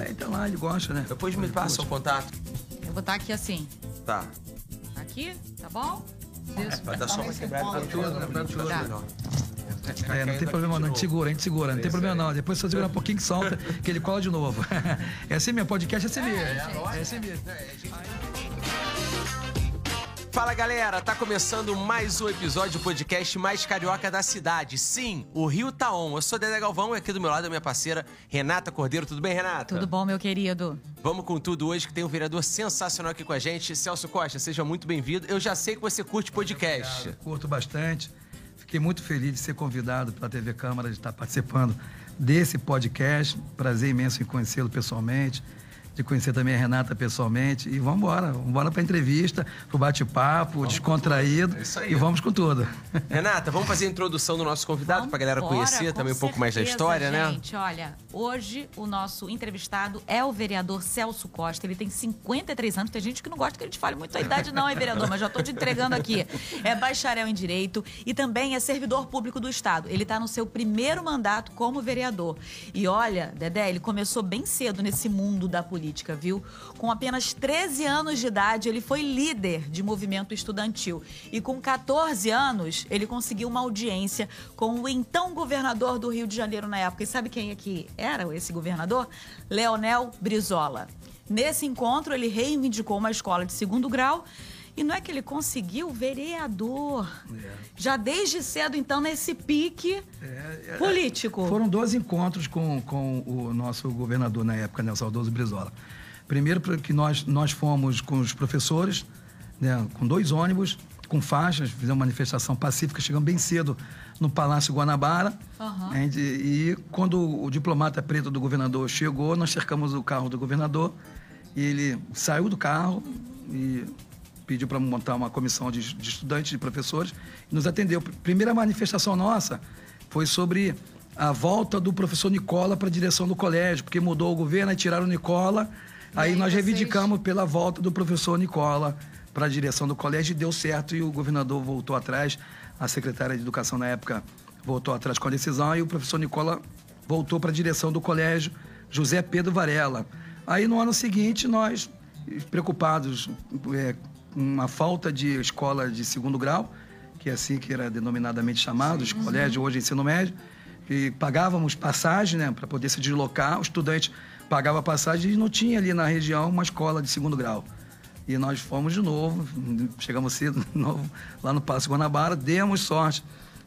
É, então lá ele gosta, né? Depois me passa o contato. Eu vou estar aqui assim. Tá. Aqui, tá bom? Vai dar só uma quebrada pra tudo, né? Pra tudo Tá. melhor. É, não tem problema não, a gente segura, a gente segura, não tem problema não. Depois você segura um pouquinho que solta, que ele cola de novo. É assim mesmo, podcast é assim mesmo. É assim mesmo. Fala galera, tá começando mais um episódio do podcast mais carioca da cidade. Sim, o Rio tá on. Eu sou Dedé Galvão e aqui do meu lado é minha parceira Renata Cordeiro. Tudo bem, Renata? Tudo bom, meu querido? Vamos com tudo hoje que tem um vereador sensacional aqui com a gente. Celso Costa, seja muito bem-vindo. Eu já sei que você curte podcast. Curto bastante. Fiquei muito feliz de ser convidado pela TV Câmara de estar participando desse podcast. Prazer imenso em conhecê-lo pessoalmente, de conhecer também a Renata pessoalmente. E vamos embora, vamos embora para entrevista, para o bate-papo, descontraído. É isso aí. E vamos com tudo. Renata, vamos fazer a introdução do nosso convidado pra galera Vambora, conhecer com também um pouco mais da história, né? Gente, olha, hoje o nosso entrevistado é o vereador Celso Costa. Ele tem 53 anos. Tem gente que não gosta que a gente fale muito a idade, não, hein, vereador? Mas já tô te entregando aqui. É bacharel em Direito e também é servidor público do Estado. Ele tá no seu primeiro mandato como vereador. E olha, Dedé, ele começou bem cedo nesse mundo da política, viu? Com apenas 13 anos de idade, ele foi líder de movimento estudantil. E com 14 anos, ele conseguiu uma audiência com o então governador do Rio de Janeiro na época. E sabe quem é que era esse governador? Leonel Brizola. Nesse encontro, ele reivindicou uma escola de segundo grau. E não é que ele conseguiu vereador. Já desde cedo, então, nesse pique político. Foram dois encontros com, com o nosso governador na época, né, o saudoso Brizola. Primeiro, porque nós, nós fomos com os professores, né, com dois ônibus, com faixas, fizemos uma manifestação pacífica, chegamos bem cedo no Palácio Guanabara. A gente- e quando o diplomata preto do governador chegou, nós cercamos o carro do governador e ele saiu do carro e pediu para montar uma comissão de, de estudantes, de professores, e nos atendeu. Primeira manifestação nossa foi sobre a volta do professor Nicola para a direção do colégio, porque mudou o governo, aí tiraram o Nicola, aí, aí nós vocês- reivindicamos pela volta do professor Nicola para a direção do colégio e deu certo e o governador voltou atrás, a secretária de educação na época voltou atrás com a decisão e o professor Nicola voltou para a direção do colégio José Pedro Varela. Aí no ano seguinte nós preocupados é, com a falta de escola de segundo grau, que é assim que era denominadamente chamado, os colégio hoje ensino médio, e pagávamos passagem, né, para poder se deslocar, o estudante pagava passagem e não tinha ali na região uma escola de segundo grau. E nós fomos de novo, chegamos cedo de novo lá no Palácio Guanabara, demos sorte.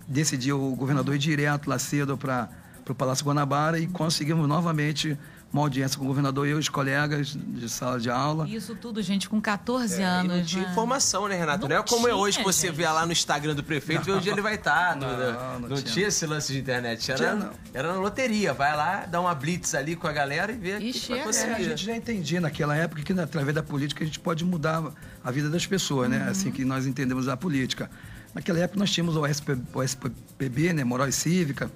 Desse dia o governador ir direto lá cedo para o Palácio Guanabara e conseguimos novamente uma audiência com o governador e eu, os colegas de sala de aula. Isso tudo, gente, com 14 É, E anos. não tinha né? informação, né, Renato? Não, Não é como é tinha, hoje que você gente. vê lá no Instagram do prefeito, vê onde ele vai estar. Não, Não, não, não não tinha. tinha esse lance de internet. Era, Tinha, não. era na loteria. Vai lá, dá uma blitz ali com a galera e vê o E que, vai chega. É, a gente já entendia naquela época que, né, através da política, a gente pode mudar a vida das pessoas, né? Assim que nós entendemos a política. Naquela época, nós tínhamos o, SP, o SPB, né? Moral e Cívica.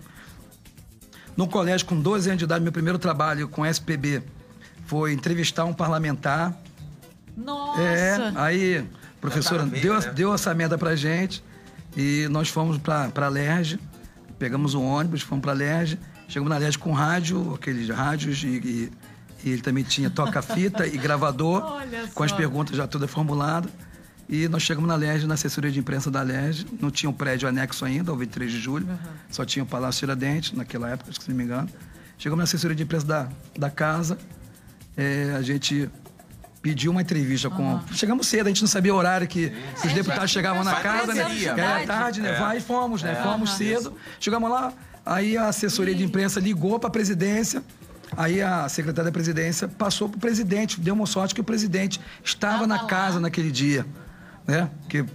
No colégio, com 12 anos de idade, meu primeiro trabalho com SPB foi entrevistar um parlamentar. Nossa! É, aí a professora deu, né? deu essa merda pra gente e nós fomos pra, pra Lerge, pegamos um ônibus, fomos pra Lerge, chegamos na Lerge com rádio, aqueles rádios e, e- e ele também tinha toca-fita e gravador, com as perguntas já todas formuladas. E nós chegamos na Lerge, na assessoria de imprensa da Lerge, não tinha um prédio anexo ainda, ao 23 de julho, só tinha o Palácio Tiradentes, naquela época, se não me engano. Chegamos na assessoria de imprensa da, da casa, é, a gente pediu uma entrevista com. Chegamos cedo, a gente não sabia o horário que, que os deputados chegavam na casa, né? Que era tarde, né? Vai e fomos, né? Fomos cedo. Chegamos lá, aí a assessoria de imprensa ligou para a presidência. Aí a secretária da presidência passou para o presidente, deu uma sorte que o presidente estava Tava na lá. casa naquele dia, né? Porque o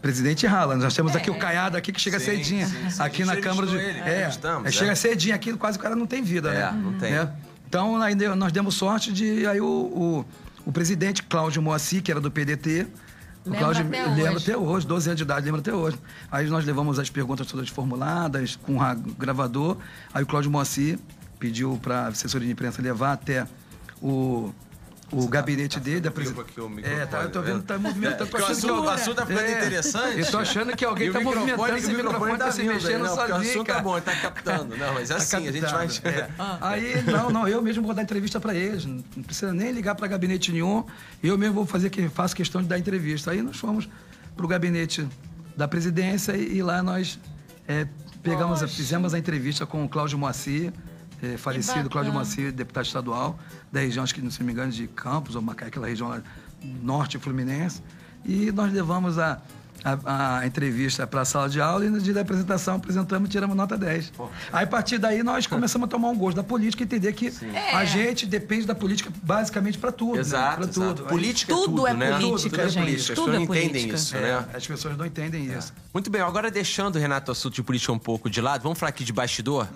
presidente rala. Nós temos aqui o Caiado aqui que chega Sim, cedinho, sim, sim. aqui na Câmara de... ele, É, entrevistamos, é, é. chega cedinho aqui, quase o cara não tem vida, É, né? não tem. Né? Então, aí deu- nós demos sorte de. Aí o, o, o presidente Cláudio Moacir, que era do PDT. O Lembra Cláudio até lembra hoje. até hoje, 12 anos de idade, lembra até hoje. Aí nós levamos as perguntas todas formuladas, com o ra- gravador. Aí o Cláudio Moacir pediu para a assessoria de imprensa levar até o, o gabinete dele, da presidência. o É, tá, eu tô vendo, tá movimentando. tô Porque o achando assunto, que- o assunto tá ficando É. interessante. Eu tô achando que alguém E tá movimentando, esse microfone tá se vindo aí, mexendo não, O assunto tá cara. bom, tá captando. Não, mas é Tá assim, a gente vai... é. Aí, não, não, eu mesmo vou dar entrevista para eles. Não precisa nem ligar para gabinete nenhum. Eu mesmo vou fazer que faço questão de dar entrevista. Aí nós fomos para o gabinete da presidência e, e lá nós é, pegamos, Poxa. fizemos a entrevista com o Cláudio Moacir, é, falecido. Cláudio Moacir, deputado estadual da região, acho que não se me engano, de Campos ou Macaé, aquela região lá, norte fluminense. E nós levamos a, a, a entrevista para a sala de aula e no dia da apresentação apresentamos e tiramos nota 10. Aí, a partir daí, nós começamos a tomar um gosto da política e entender que a gente depende da política basicamente para tudo. Exato, Para exato. tudo. Aí- Política Tudo é é tudo, né? política, tudo é gente. política. As Tudo pessoas é não entendem política. isso, É, né? as pessoas não entendem isso. Muito bem, agora deixando, Renato, o assunto de política um pouco de lado, vamos falar aqui de bastidor.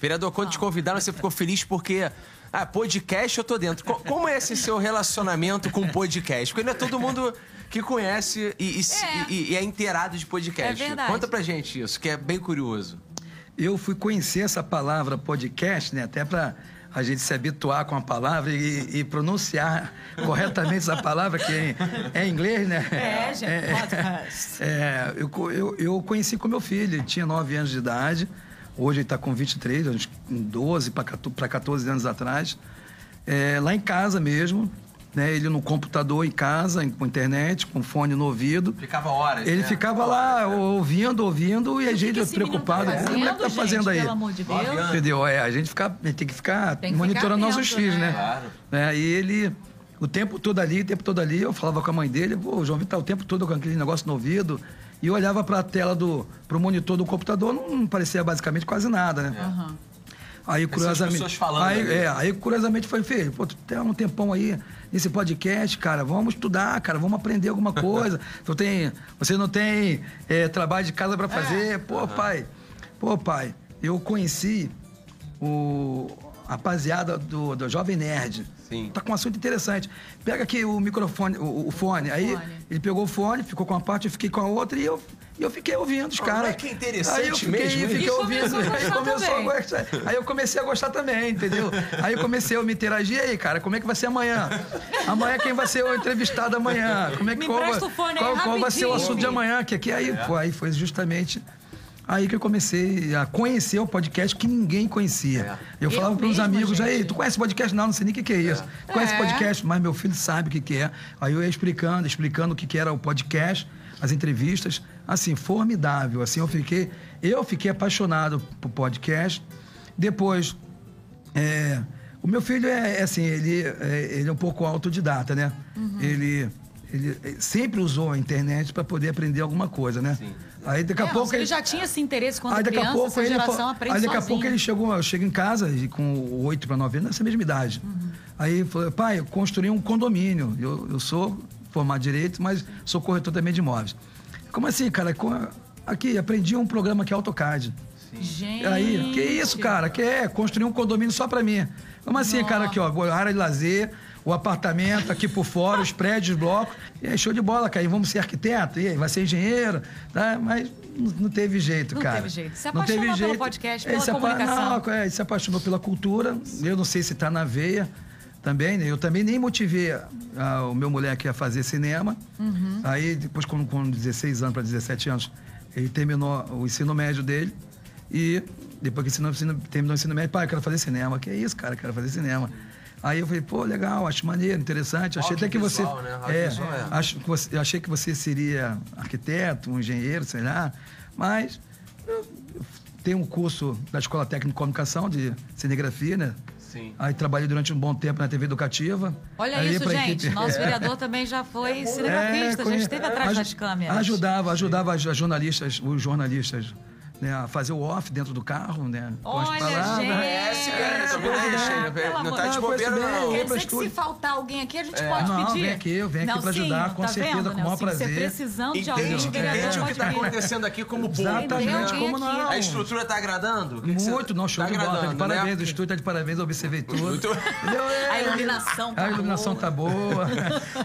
Vereador, quando te convidaram, você ficou feliz porque. Ah, podcast eu tô dentro. Co- Como é esse seu relacionamento com podcast? Porque não é todo mundo que conhece e, e É. e- e é inteirado de podcast. É verdade. Conta pra gente isso, que é bem curioso. Eu fui conhecer essa palavra podcast, né? Até para a gente se habituar com a palavra e, e pronunciar corretamente essa palavra, que é, é em inglês, né? É, gente, podcast. é, eu, eu, eu conheci com meu filho, ele tinha 9 anos de idade, hoje ele está com 23, uns 12 para 14 anos atrás. É, lá em casa mesmo, né? Ele no computador em casa, com internet, com fone no ouvido. Ficava horas. Ele né? ficava lá ouvindo, ouvindo, e a O que gente preocupado. tá Como é que tá fazendo, fazendo gente? aí? Pelo amor de Deus. Entendeu? É, a gente, fica, a gente tem que ficar Tem que monitorando ficar nossos atento, filhos, né? né? Claro. É, e ele, o tempo todo ali, o tempo todo ali, eu falava com a mãe dele, pô, o João Vitor tá o tempo todo com aquele negócio no ouvido. E eu olhava para a tela do pro monitor do computador, não parecia basicamente quase nada, né? Aham. Aí, curiosamente. pessoas falando aí, é, aí, curiosamente, foi, filho, pô, tu tem um tempão aí nesse podcast, cara, vamos estudar, cara, vamos aprender alguma coisa. tu tem, você não tem é, trabalho de casa para fazer. Pô, pai, pô, pai, eu conheci o rapaziada do, do Jovem Nerd. Sim. Tá com um assunto interessante. Pega aqui o microfone, o, o fone. Aí Fone. ele pegou o fone, ficou com uma parte, eu fiquei com a outra e eu, e eu fiquei ouvindo os Ah, caras. é que é interessante Aí eu fiquei, mesmo, fiquei E ouvindo. Aí começou a gostar. Aí eu comecei a gostar também, entendeu? Aí eu comecei a me interagir. E aí, cara, como é que vai ser amanhã? Amanhã quem vai ser o entrevistado amanhã? Como é que Me qual, empresta vai- o fone aí qual, qual vai ser o assunto de amanhã? Que aqui aí, pô, aí foi justamente aí que eu comecei a conhecer o podcast que ninguém conhecia. Eu Eu falava para uns mesma, amigos, aí, gente. tu conhece podcast? Não, não sei nem o que, que é isso. Tu conhece É. podcast? Mas meu filho sabe o que, que é. Aí eu ia explicando, explicando o que, que era o podcast, as entrevistas. Assim, formidável. Assim, eu fiquei, eu fiquei apaixonado por podcast. Depois, é, o meu filho é, é assim, ele é, ele é um pouco autodidata, né? Uhum. Ele, ele sempre usou a internet para poder aprender alguma coisa, né? Aí daqui a É, pouco ele já tinha esse interesse quando Aí daqui criança, a pouco ele geração aprende Aí daqui a pouco ele chegou, eu chego em casa e com 8 para 9 anos, nessa mesma idade. Uhum. Aí ele falou, pai, eu construí um condomínio. Eu, eu sou formado direito, mas sou corretor também de imóveis. Como assim, cara? Aqui, aprendi um programa que é AutoCAD. Gente. Aí, que isso, cara? Que é construir um condomínio só pra mim. Como assim, cara? Aqui, ó, área de lazer, o apartamento aqui por fora, os prédios, os blocos. E aí, show de bola, cara. E vamos ser arquiteto? E aí, vai ser engenheiro? Tá? Mas não não teve jeito, Não cara. teve jeito. Se Não apaixonou teve pelo jeito. podcast, Ele pela se apa- comunicação. Não, é, se apaixonou pela cultura. Eu não sei se tá na veia também, né? Eu também nem motivei a- o meu moleque a fazer cinema. Uhum. Aí, depois, com, com 16 anos para 17 anos, ele terminou o ensino médio dele. E depois que ensinou, ensino- terminou o ensino médio, pai, eu quero fazer cinema. Que isso, cara, eu quero fazer cinema. Aí eu falei, pô, legal, acho maneiro, interessante. Achei até que você. Né? É, é. acho que você, eu achei que você seria arquiteto, um engenheiro, sei lá. Mas eu, eu tenho um curso da Escola Técnica de Comunicação de cinegrafia, né? Sim. Aí trabalhei durante um bom tempo na TV educativa. Olha Aí isso, gente. equipe- Nosso vereador também já foi cinegrafista, já conhe- esteve atrás aju- das câmeras. Ajudava, ajudava as jornalistas, os jornalistas né, a fazer o off dentro do carro, né? com as Olha, palavras. gente. Conhece, cara, tá vendo aí, Sheila? pelo Não tá de bobeira, Não, não. eu Quer dizer que se faltar alguém aqui, a gente É. pode Não, pedir? vem aqui, eu venho aqui pra ajudar, com tá certeza, vendo, com o maior Nelsinho? Você prazer. precisando de alguém, Entende, entende o que tá vir. acontecendo aqui como público. Exatamente, como não? A estrutura tá agradando? Muito, não, show tá de bola. Tá de agradando, parabéns, né? o estúdio tá de parabéns, eu observei tudo. É. A iluminação tá A iluminação boa. tá boa.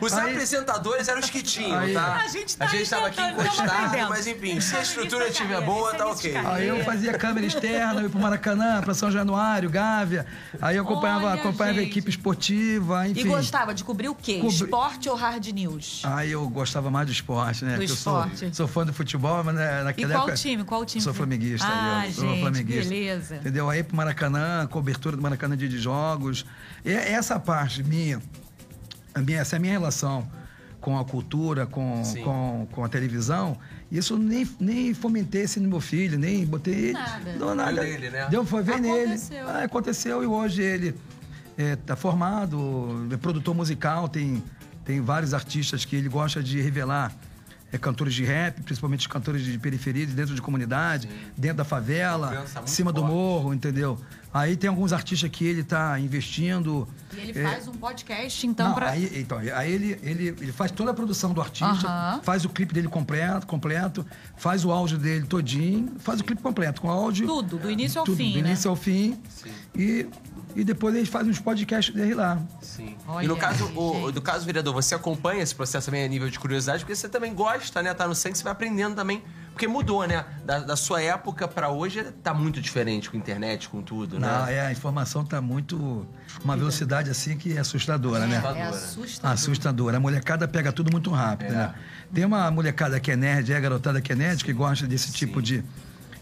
Os apresentadores eram os que tinham, tá? A gente tá A gente tava aqui encostado, mas enfim, se a estrutura tá estiver boa, esse tá início ok. Aí eu fazia câmera externa, eu ia pro Maracanã, pra São Januário, Gávea. Aí eu acompanhava, Olha, acompanhava a equipe esportiva, enfim. E gostava de cobrir o quê? Cobri- Esporte ou hard news? Aí eu gostava mais do esporte, né? Do esporte. sou, sou fã do futebol, mas né, E naquela qual época... time? Qual time? Sou flamenguista. Ah, eu, sou gente, flamenguista. beleza. Entendeu? Aí pro Maracanã, cobertura do Maracanã dia de jogos. E essa parte minha, a minha, essa é a minha relação com a cultura, com, Sim. com, com a televisão, isso nem, nem fomentei esse no meu filho, nem botei. Nada. Não, nada. Foi nele, né? Deu, foi ver nele. Aconteceu. Ah, aconteceu e hoje ele está formado, é produtor musical, tem, tem vários artistas que ele gosta de revelar. É, cantores de rap, principalmente os cantores de periferia, de dentro de comunidade, dentro da favela, em cima do forte. morro, entendeu? Aí tem alguns artistas que ele está investindo. E ele é, faz um podcast, então, não, pra... aí, então, aí ele, ele, ele faz toda a produção do artista, Aham. faz o clipe dele completo, completo, faz o áudio dele todinho, faz o clipe completo, com áudio. Tudo, do início ao tudo, fim, do né? início ao fim. Sim. E, e depois eles fazem uns podcasts dele lá. Sim. Olha e no caso, aí, o, do caso, vereador, você acompanha esse processo também a nível de curiosidade, porque você também gosta, né? Tá no sangue, você vai aprendendo também. Porque mudou, né? Da, da sua época pra hoje tá muito diferente com a internet, com tudo, né? Não, é, a informação está muito. Uma velocidade assim que é assustadora, né? É Assustadora. assustador. Assustadora. A molecada pega tudo muito rápido, né? Tem uma molecada que é nerd, é garotada que é nerd, que gosta desse tipo de,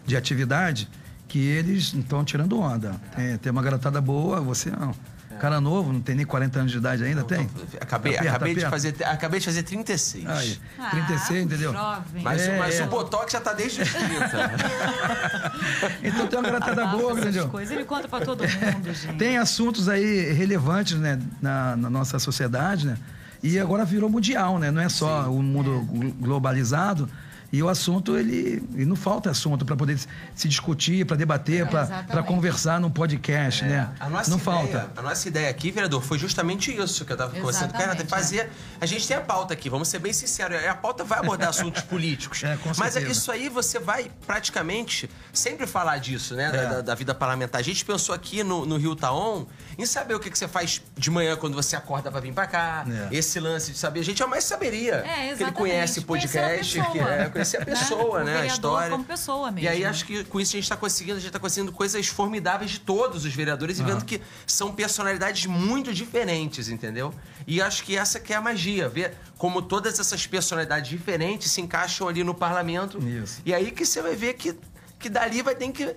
de atividade, que eles estão tirando onda. Tem, tem uma garotada boa, você não. Cara novo, não tem nem 40 anos de idade ainda, tem? Acabei, Aperta, acabei, de aperta. fazer, acabei de fazer 36. Aí, Ah, 36, entendeu? Jovem. Mas, É, mas é. o Botox já tá desde os 30. Então tem uma garotada Abafa boa, entendeu? coisas, ele conta pra todo mundo, gente. Tem assuntos aí relevantes né, na, na nossa sociedade, né? E agora virou mundial, né? Não é só o mundo glo- globalizado. E o assunto, ele, e não falta assunto para poder se discutir, para debater, para Exatamente. conversar num podcast, né? A nossa não ideia, falta. A nossa ideia aqui, vereador, foi justamente isso que eu tava conversando Renato. Exatamente, Fazer. A gente tem a pauta aqui, vamos ser bem sinceros. A pauta vai abordar assuntos políticos. É, com mas certeza. isso aí você vai praticamente sempre falar disso, né? Da, É. da- da vida parlamentar. A gente pensou aqui no, no Rio Taon em saber o que, que você faz de manhã quando você acorda pra vir pra cá. É. Esse lance de saber. A gente jamais saberia. É, que ele exatamente. conhece a podcast, que é conhecer a pessoa, O né? A vereador história. como pessoa E aí mesmo. acho que com isso a gente está conseguindo, a gente tá conseguindo coisas formidáveis de todos os vereadores e vendo que são personalidades muito diferentes, entendeu? E acho que essa que é a magia, ver como todas essas personalidades diferentes se encaixam ali no parlamento. Isso. E aí que você vai ver que, que dali vai ter que.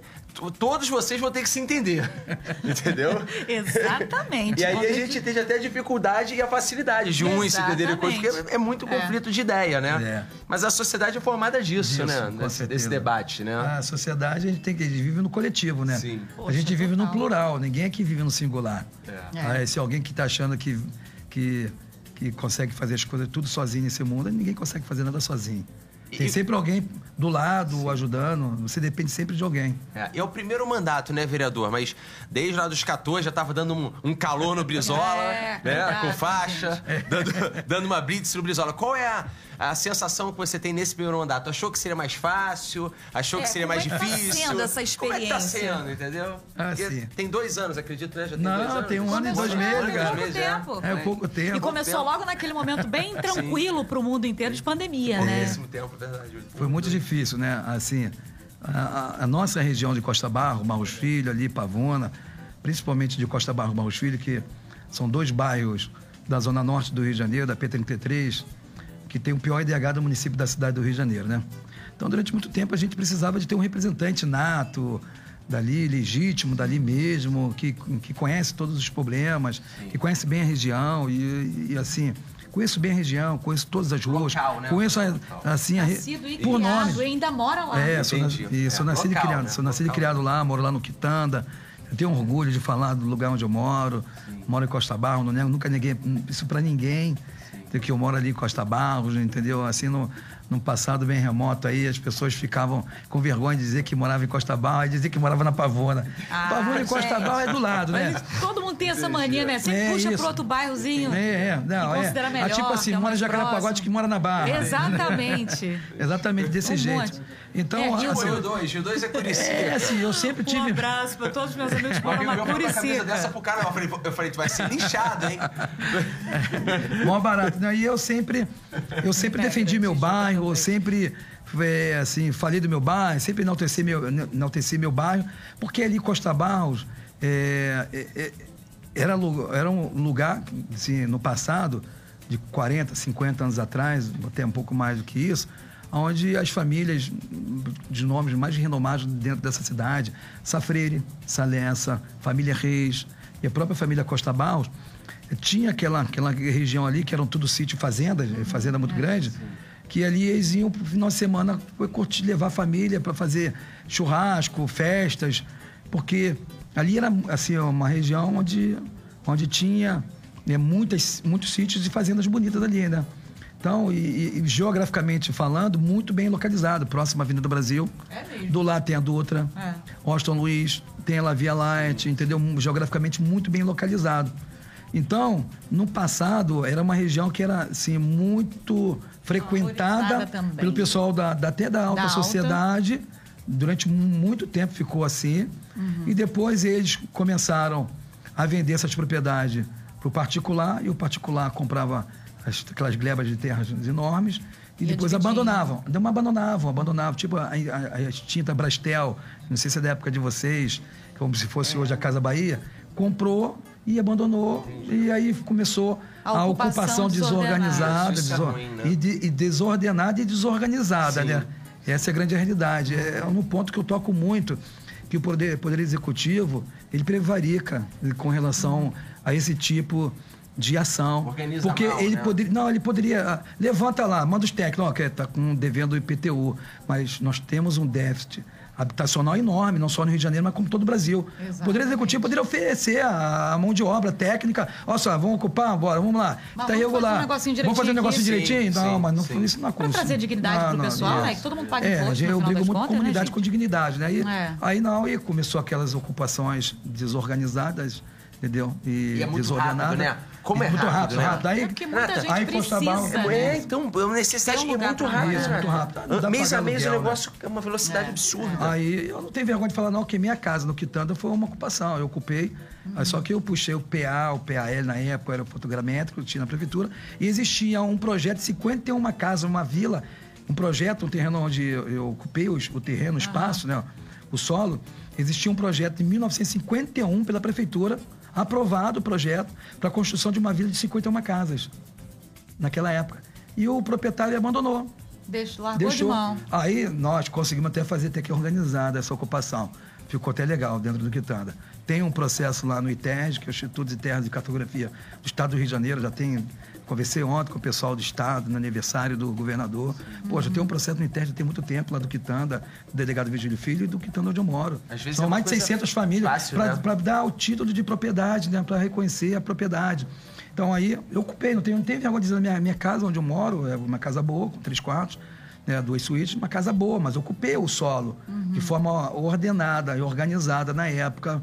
Todos vocês vão ter que se entender. entendeu? Exatamente. E aí a gente tem até a dificuldade e a facilidade de uns se entenderem com outros, porque é muito conflito de ideia, né? É. Mas a sociedade é formada disso, Disso, né? com Desse, desse debate, né? A sociedade, a gente tem que a gente vive no coletivo, né? Sim. a Poxa, gente vive no total. plural, ninguém aqui vive no singular. É. É. Ah, se alguém que está achando que, que, que consegue fazer as coisas tudo sozinho nesse mundo, ninguém consegue fazer nada sozinho. Tem E- sempre alguém do lado, ajudando, você depende sempre de alguém. É, é o primeiro mandato, né, vereador? Mas desde lá dos 14 já tava dando um, um calor no Brizola, É, né? verdade, com faixa, dando, dando uma blitz no Brizola. Qual é a, a sensação que você tem nesse primeiro mandato? Achou que seria mais fácil? Achou É, que seria mais é que tá difícil? sendo essa Como é que tá experiência? sendo, entendeu? Ah, sim. Tem dois anos, acredito, né? Já tem Não, dois anos. tem um ano e dois meses, cara. pouco tempo. É pouco tempo. E começou logo naquele momento bem tranquilo pro mundo inteiro de pandemia, né? Pouquíssimo tempo, verdade. Foi muito difícil, né? Assim, a, a- nossa região de Costa Barro, Barros Filho, ali, Pavona, principalmente de Costa Barro, Barros Filho, que são dois bairros da zona norte do Rio de Janeiro, da P33, que tem o pior IDH do município da cidade do Rio de Janeiro, né? Então, durante muito tempo, a gente precisava de ter um representante nato, dali, legítimo, dali mesmo, que, que conhece todos os problemas, que conhece bem a região e, e, assim... Conheço bem a região, conheço todas as ruas, Local, né? conheço a- assim a re- Nascido e por criado, nome. e ainda mora lá. É, sou, nas- Entendi. e sou É, nascido e local, criado. né? Sou nascido e criado lá, moro lá no Quitanda. Eu tenho orgulho de falar do lugar onde eu moro. Moro em Costa Barros, não nego nunca neguei isso pra ninguém. Entendeu? Que eu moro ali em Costa Barros, entendeu? Assim, no, num passado bem remoto aí, as pessoas ficavam com vergonha de dizer que morava em Costa Barros e dizer que morava na Pavona. Ah, Pavona e Costa. Barros é do lado, né? Mas todo mundo tem essa mania, né? Sempre É puxa isso. pro outro bairrozinho. É, é, não, é. considera melhor, Ah, tipo assim, é mora em próximo. que mora na Barra. Exatamente. Exatamente desse Um jeito. monte. Então, É, assim, Rio 2, Rio 2 é Curicica. é assim, eu sempre Um tive. abraço pra todos os meus amigos que Um moram na uma camisa dessa Curicica. pro cara. Eu falei, eu falei, tu vai ser linchado, hein? Mó barato. Né? E eu sempre, eu sempre defendi meu bairro, eu sempre é, assim, falei do meu bairro, sempre enalteci meu, enalteci meu bairro, porque ali Costa Barros é, é, é era, era um lugar, assim, no passado, de 40, 50 anos atrás, até um pouco mais do que isso, onde as famílias de nomes mais renomados dentro dessa cidade, Safreire, Salessa, família Reis e a própria família Costa Barros, tinha aquela, aquela região ali que eram tudo sítio fazendas, fazenda muito é, grande, que ali eles iam no final de semana curtir, levar a família para fazer churrasco, festas, porque ali era assim uma região onde, onde tinha né, muitas, muitos sítios e fazendas bonitas ali, né? Então, e, e, geograficamente falando, muito bem localizado, próximo à Avenida do Brasil. É mesmo. Do lado tem a Dutra, é. Austin Luiz, tem a La Via Light, entendeu? Geograficamente muito bem localizado. Então, no passado, era uma região que era, assim, muito frequentada pelo pessoal da, da até da alta da sociedade. Alta. Durante muito tempo ficou assim. Uhum. E depois eles começaram a vender essas propriedades para o particular e o particular comprava as, aquelas glebas de terras enormes e, e depois abandonavam. Não abandonavam, abandonavam. Tipo a, a, a, extinta Brastel, não sei se é da época de vocês, como se fosse é. hoje a Casa Bahia, comprou e abandonou. E aí começou a, a ocupação, ocupação desorganizada, desor... é ruim, né? e, de, e, desordenada e desorganizada, Sim. né? Essa é a grande realidade. É, é um ponto que eu toco muito, que o Poder, poder Executivo, ele prevarica com relação a esse tipo de ação. Organiza porque mal, ele né? poderia. Não, ele poderia. Ah, levanta lá, manda os técnicos, ó, que está com devendo IPTU. Mas nós temos um déficit habitacional enorme, não só no Rio de Janeiro, mas como todo o Brasil. Exatamente. O Poder Executivo poderia oferecer a, mão de obra técnica. Olha só, vamos ocupar, bora, vamos lá. Mas tá vamos fazer um negocinho direitinho. Vamos fazer um negocinho sim, direitinho? Sim, não, mas não, sim. isso não acontece. Para trazer dignidade para o pessoal, né? Que todo mundo paga é, imposto. É, eu brigo muito contas, comunidade né, com dignidade, né? E, é. Aí não, e começou aquelas ocupações desorganizadas entendeu? E, e é muito rápido, né? Como é, é muito rápido, rápido, né? Aí, é porque muita gente aí precisa, né? É, então, a necessidade um é muito rápida. Isso, muito rápido. Mês a mês o negócio né? é uma velocidade é. absurda. Aí eu não tenho vergonha de falar, não, que minha casa no Quitanda foi uma ocupação. Eu ocupei, uhum. só que eu puxei o PA, o PAL na época, era o fotogramétrico, tinha na prefeitura, e existia um projeto de 51 casas, uma vila, um projeto, um terreno onde eu, ocupei o, o terreno, o espaço, uhum. né? O solo. Existia um projeto em 1951 pela prefeitura aprovado o projeto para a construção de uma vila de 51 casas, naquela época. E o proprietário abandonou. Deixou, largou Deixou. de mão. Aí nós conseguimos até fazer até que organizada essa ocupação. Ficou até legal dentro do Quitanda. Tem um processo lá no ITES, que é o Instituto de Terras de Cartografia do Estado do Rio de Janeiro, já tem Conversei ontem com o pessoal do Estado, no aniversário do governador. Pô, já tem um processo no Interno, tem muito tempo lá do Quitanda, do delegado Vigílio Filho e do Quitanda onde eu moro. São é mais de 600 famílias para né? dar o título de propriedade, né? para reconhecer a propriedade. Então aí eu ocupei, não tenho, não tenho vergonha de dizer, minha, minha casa onde eu moro é uma casa boa, com três quartos, né, duas suítes, uma casa boa, mas ocupei o solo uhum. de forma ordenada e organizada na época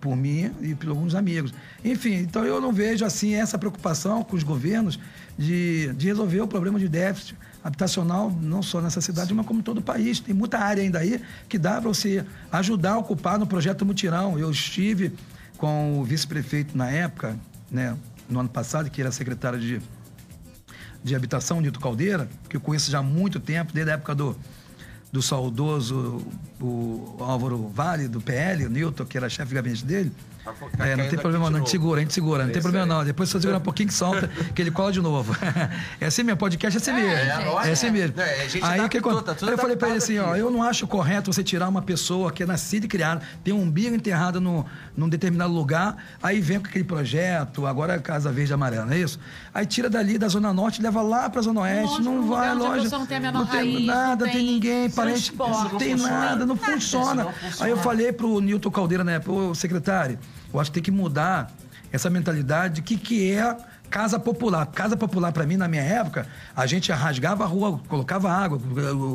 por mim e por alguns amigos. Enfim, então eu não vejo assim essa preocupação com os governos de, de resolver o problema de déficit habitacional, não só nessa cidade, mas como em todo o país. Tem muita área ainda aí que dá para você ajudar a ocupar no projeto Mutirão. Eu estive com o vice-prefeito na época, né, no ano passado, que era secretário de, de Habitação, Nito Caldeira, que eu conheço já há muito tempo, desde a época do, do saudoso o Álvaro Vale, do PL, o Newton, que era chefe de gabinete dele. É, não tem problema não, a gente segura, a gente segura, não tem problema não. Depois você segura um pouquinho que solta, que ele cola de novo. é assim mesmo, podcast é assim mesmo. É, é assim mesmo. É, aí o que? Aí eu falei pra ele assim, ó, eu não acho correto você tirar uma pessoa que é nascida e criada, tem um umbigo enterrado no, num determinado lugar, aí vem com aquele projeto, agora é Casa Verde Amarela, não é isso? Aí tira dali da Zona Norte leva lá pra Zona Oeste, não vai, loja. Não tem, não tem nada, não tem ninguém, parente, não tem nada, não funciona. Aí eu falei pro Nilton Caldeira, né, pro secretário, eu acho que tem que mudar essa mentalidade de que, que é casa popular. Casa popular, para mim, na minha época, a gente rasgava a rua, colocava água,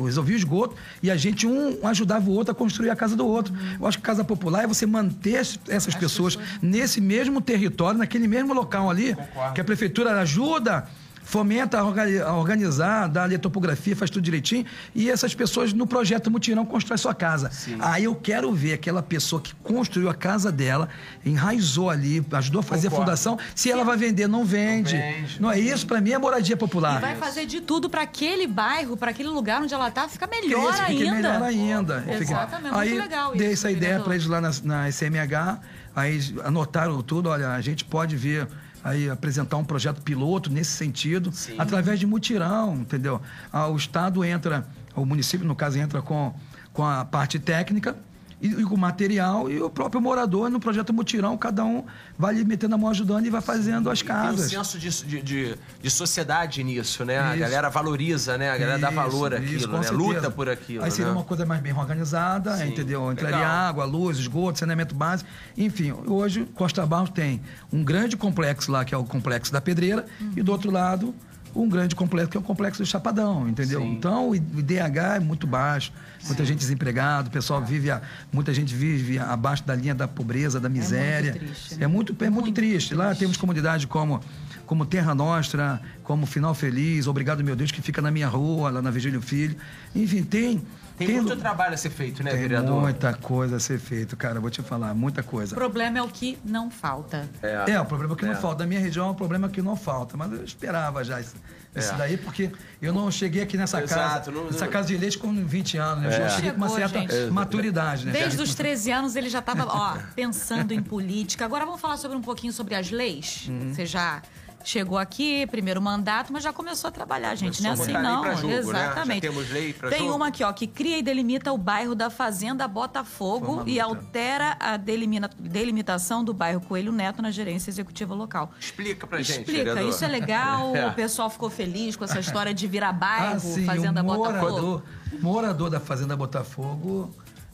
resolvia o esgoto e a gente um ajudava o outro a construir a casa do outro. Uhum. Eu acho que casa popular é você manter essas pessoas, pessoas, nesse mesmo território, naquele mesmo local ali, Concordo. que a prefeitura ajuda fomenta a organi- a organizar, dá ali a topografia, faz tudo direitinho, e essas pessoas no projeto Mutirão constroem sua casa. Aí eu quero ver aquela pessoa que construiu a casa dela, enraizou ali, ajudou a fazer Concordo. a fundação, se ela vai vender, não vende. Não, vende. é isso, para mim é moradia popular. E vai fazer de tudo para aquele bairro, para aquele lugar onde ela tá, ficar melhor Esse ainda. fica melhor ainda. Fica- Exatamente, muito aí legal dei isso, essa ideia para eles lá na, na SMH, aí anotaram tudo, olha, a gente pode ver aí apresentar um projeto piloto nesse sentido, através de mutirão, entendeu? Ah, o Estado entra, o município, no caso, entra com, com a parte técnica e, e com o material e o próprio morador no projeto mutirão, cada um vai ali metendo a mão ajudando e vai fazendo as Tem um casas. senso de, de, de, de sociedade nisso, né? A Isso. galera valoriza, né? A galera dá Isso, valor isso, àquilo, né? certeza. Luta por aquilo, Aí seria né? uma coisa mais bem organizada, Sim, entendeu? Entraria água, luz, esgoto, saneamento básico. Enfim, hoje Costa Barros tem um grande complexo lá, que é o complexo da Pedreira, e do outro lado, um grande complexo, que é o complexo do Chapadão, entendeu? Sim. Então, o IDH é muito baixo, muita gente desempregada, o pessoal vive, a- muita gente vive abaixo da linha da pobreza, da miséria. triste, né? É muito, é muito, Muito triste. Lá triste. temos comunidades como, como Terra Nostra, como Final Feliz, Obrigado Meu Deus, que fica na minha rua, lá na Vigílio Filho. Enfim, tem. Tem, muito trabalho a ser feito, né, tem vereador? muita coisa a ser feito, cara. Vou te falar, muita O coisa. problema é o que não falta. É, o problema que É. não falta. Da minha região é um problema que não falta. Mas eu esperava já isso, isso É. daí, porque eu não cheguei aqui nessa Exato, casa. não- Nessa casa de leite com 20 anos, né? Eu É. cheguei com uma Chegou, certa gente. maturidade, né? Desde Já- os 13 anos ele já estava, ó, pensando em política. Agora vamos falar sobre um pouquinho sobre as leis. Uhum. Você já chegou aqui, primeiro mandato, mas já começou a trabalhar, gente. Não é assim, não. jogo, né? Já Exatamente. temos lei pra Tem jogo. uma aqui, ó, que cria e delimita o bairro da Fazenda Botafogo e altera a delimina- delimitação do bairro Coelho Neto na gerência executiva local. Explica pra gente, Explica, vereador. isso é legal, É. o pessoal ficou feliz com essa história de virar bairro, Ah, sim, Fazenda o Botafogo. morador, morador da Fazenda Botafogo,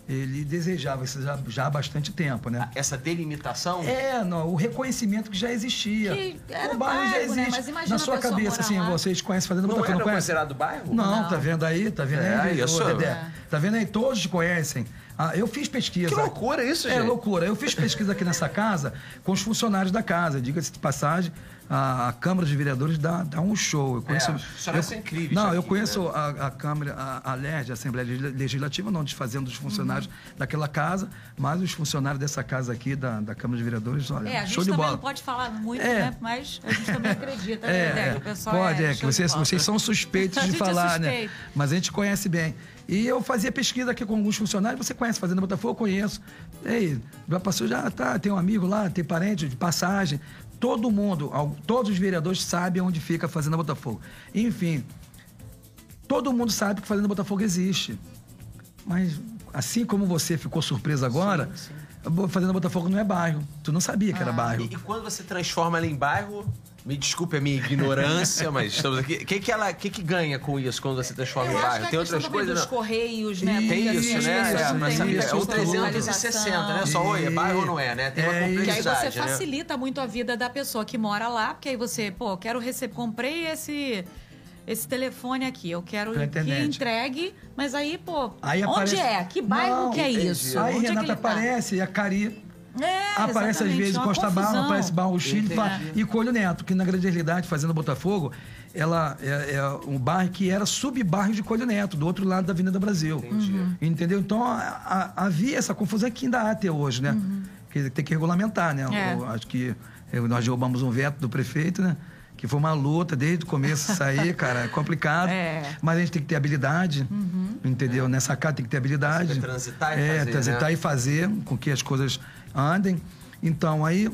ele desejava isso já, já há bastante tempo, né? Essa delimitação? É, não, o reconhecimento que já existia. Que era o bairro já bairro, né? existe. Mas imagina Na sua cabeça, assim, lá. vocês conhecem Fazenda Não Botafogo, era não conhece? considerado bairro? Não, Não. tá vendo aí? Tá vendo É, aí, isso. ô, Dedé? É. Tá vendo aí? Todos te conhecem. Ah, eu fiz pesquisa. Que loucura isso, É gente. loucura. Eu fiz pesquisa aqui nessa casa com os funcionários da casa. Diga-se de passagem, a, a Câmara de Vereadores dá, dá um show. Eu conheço, É, isso ser incrível Não, isso eu aqui, conheço né? a, a Câmara, a, a LERJ, a Assembleia Legisla- Legislativa, não desfazendo dos funcionários daquela casa, mas os funcionários dessa casa aqui, da, da Câmara de Vereadores, olha, É, a gente show de também bola. não pode falar muito, É. né? Mas a gente também acredita, né, É, Dedé? é, o pessoal pode, é, show que vocês, vocês são suspeitos A de gente é falar, né? suspeito. Mas a gente conhece bem. E eu fazia pesquisa aqui com alguns funcionários, você conhece Fazenda Botafogo? Eu conheço. Ei, já passou, já tá, tem um amigo lá, tem parente de passagem. Todo mundo, todos os vereadores sabem onde fica a Fazenda Botafogo. Enfim, todo mundo sabe que Fazenda Botafogo existe. Mas, assim como você ficou surpreso agora, a Fazenda Botafogo não é bairro. Tu não sabia que era Ah. bairro. E, e quando você transforma ela em bairro, me desculpe a minha ignorância, mas estamos aqui. O que, que, ela, que, que ganha com isso quando você transforma Eu em bairro? Tem outras coisas? dos não? correios, né? Isso, Porque, Tem assim, isso, as né? É, não mas têm sabe, muita é o isso, 360, né? Só, oi, é bairro ou não é, né? Tem uma É isso. Que aí complexidade, você né? facilita muito a vida da pessoa que mora lá, porque aí você, pô, quero receber, comprei esse esse telefone aqui, eu quero que entregue, mas aí, pô, Aí onde aparece- é? Que bairro Não, que é entendi. isso? Aí onde Renata é que ele tá? aparece, e a Cari É, aparece às vezes é uma Costa Barra, confusão. aparece Barro Chile fa- e Coelho Neto, que na grande realidade, Fazenda Botafogo, ela é, é um bairro que era sub-bairro de Coelho Neto, do outro lado da Avenida Brasil. Uhum. Entendeu? Então a- a- havia essa confusão que ainda há até hoje, né? Que tem que regulamentar, né? Uhum. É. Eu acho que eu- nós derrubamos um veto do prefeito, né? Que foi uma luta desde o começo sair, cara, é complicado. É. Mas a gente tem que ter habilidade, entendeu? Nessa casa tem que ter habilidade. Transitar e é, fazer, transitar né? e fazer com que as coisas andem. Então, aí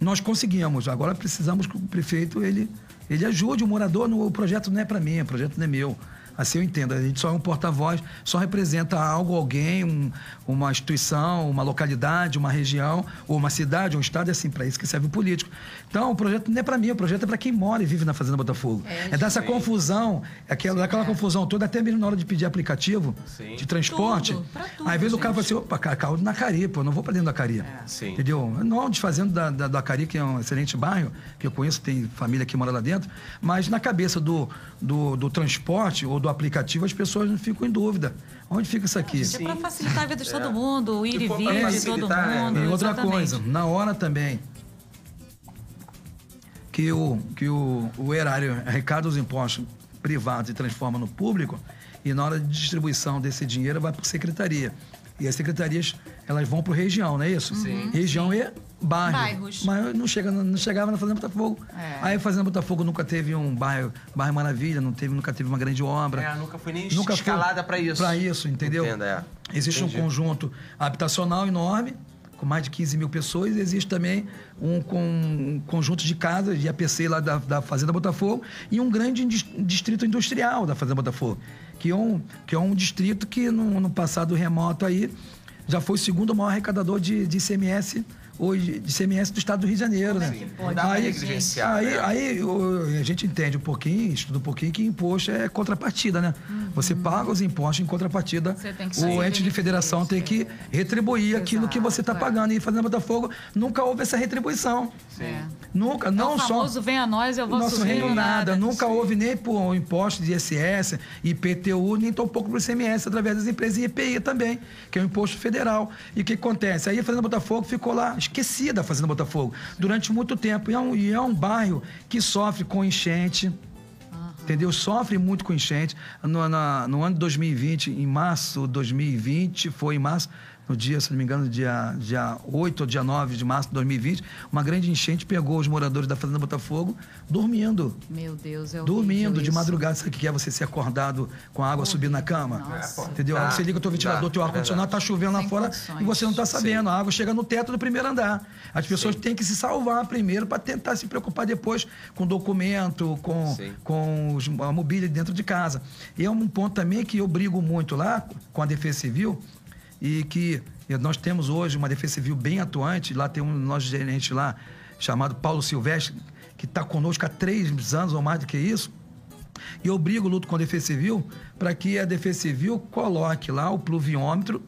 nós conseguimos. Agora precisamos que o prefeito ele, ele ajude o morador. No, o projeto não é para mim, o projeto não é meu. Assim eu entendo. A gente só é um porta-voz, só representa algo, alguém, um- uma instituição, uma localidade, uma região, ou uma cidade, um estado. É assim, para isso que serve o político. Então, o projeto não é para mim, o projeto é para quem mora e vive na Fazenda Botafogo. É, É, dessa confusão, aquela, aquela confusão toda, até mesmo na hora de pedir aplicativo Sim. de transporte. Tudo, tudo, às vezes o cara fala assim, opa, carro na Cari, pô, eu não vou para dentro da Cari. Sim. Entendeu? Não desfazendo da, da, da Cari, que é um excelente bairro, que eu conheço, tem família que mora lá dentro, mas na cabeça do, do, do transporte ou do aplicativo, as pessoas não ficam em dúvida. Onde fica isso aqui? Isso é para facilitar a vida de todo mundo, o ir e vir de todo é. mundo. E outra exatamente. coisa, na hora também que o, que o, o erário arrecada os impostos privados e transforma no público, e na hora de distribuição desse dinheiro vai para a secretaria. E as secretarias, elas vão para região, não é isso? Sim. Região e bairro. Bairros. Mas não, chega, não chegava na Fazenda Botafogo. É. Aí a Fazenda Botafogo nunca teve um bairro, bairro Maravilha, não teve, nunca teve uma grande obra. É, nunca foi nem Nunca escalada para isso. Para isso, entendeu? Entendo, é. Existe Entendi. um conjunto habitacional enorme, com mais de 15 mil pessoas. Existe também um, com- um conjunto de casas de APC lá da, da Fazenda Botafogo e um grande distrito industrial da Fazenda Botafogo, que é um, que é um distrito que no, no passado remoto aí já foi o segundo maior arrecadador de, de ICMS hoje de ICMS do estado do Rio de Janeiro, né? Negligenciar, aí, né? aí o- a gente entende um pouquinho, estuda um pouquinho que imposto é contrapartida, né? Você paga os impostos em contrapartida. Uhum. Você tem que o ente de federação tem que retribuir aquilo que você está Exato, é. pagando. E Fazenda Botafogo nunca houve essa retribuição. É. Nunca, É não o só. famoso vem a nós, eu O vou nosso reino nada, nunca Sim. houve nem por imposto de ISS, IPTU, nem tampouco por ICMS, através das empresas e IPI também, que é o imposto federal. E o que acontece? Aí a Fazenda Botafogo ficou lá, esquecida a Fazenda Botafogo, durante muito tempo. E é um, e é um bairro que sofre com enchente, entendeu? Sofre muito com enchente. No, na- no ano de 2020, em março de 2020, foi em março, no dia, se não me engano, dia, dia 8 ou dia 9 de março de 2020, uma grande enchente pegou os moradores da Fazenda Botafogo dormindo. Meu Deus, eu Dormindo de madrugada, sabe o que é você ser acordado com a água subindo na cama? Nossa. Entendeu? Dá, Aí você liga o teu ventilador, dá, teu é ar-condicionado, tá chovendo lá Sem fora condições. e você não tá sabendo. A água chega no teto do primeiro andar. As pessoas Sim. têm que se salvar primeiro para tentar se preocupar depois com documento, com, Sim. com os- a mobília dentro de casa. E é um ponto também que eu brigo muito lá com a Defesa Civil e que nós temos hoje uma Defesa Civil bem atuante. Lá tem um nosso gerente lá chamado Paulo Silvestre, que está conosco há três anos ou mais do que isso. E eu brigo, luto com a Defesa Civil para que a Defesa Civil coloque lá o pluviômetro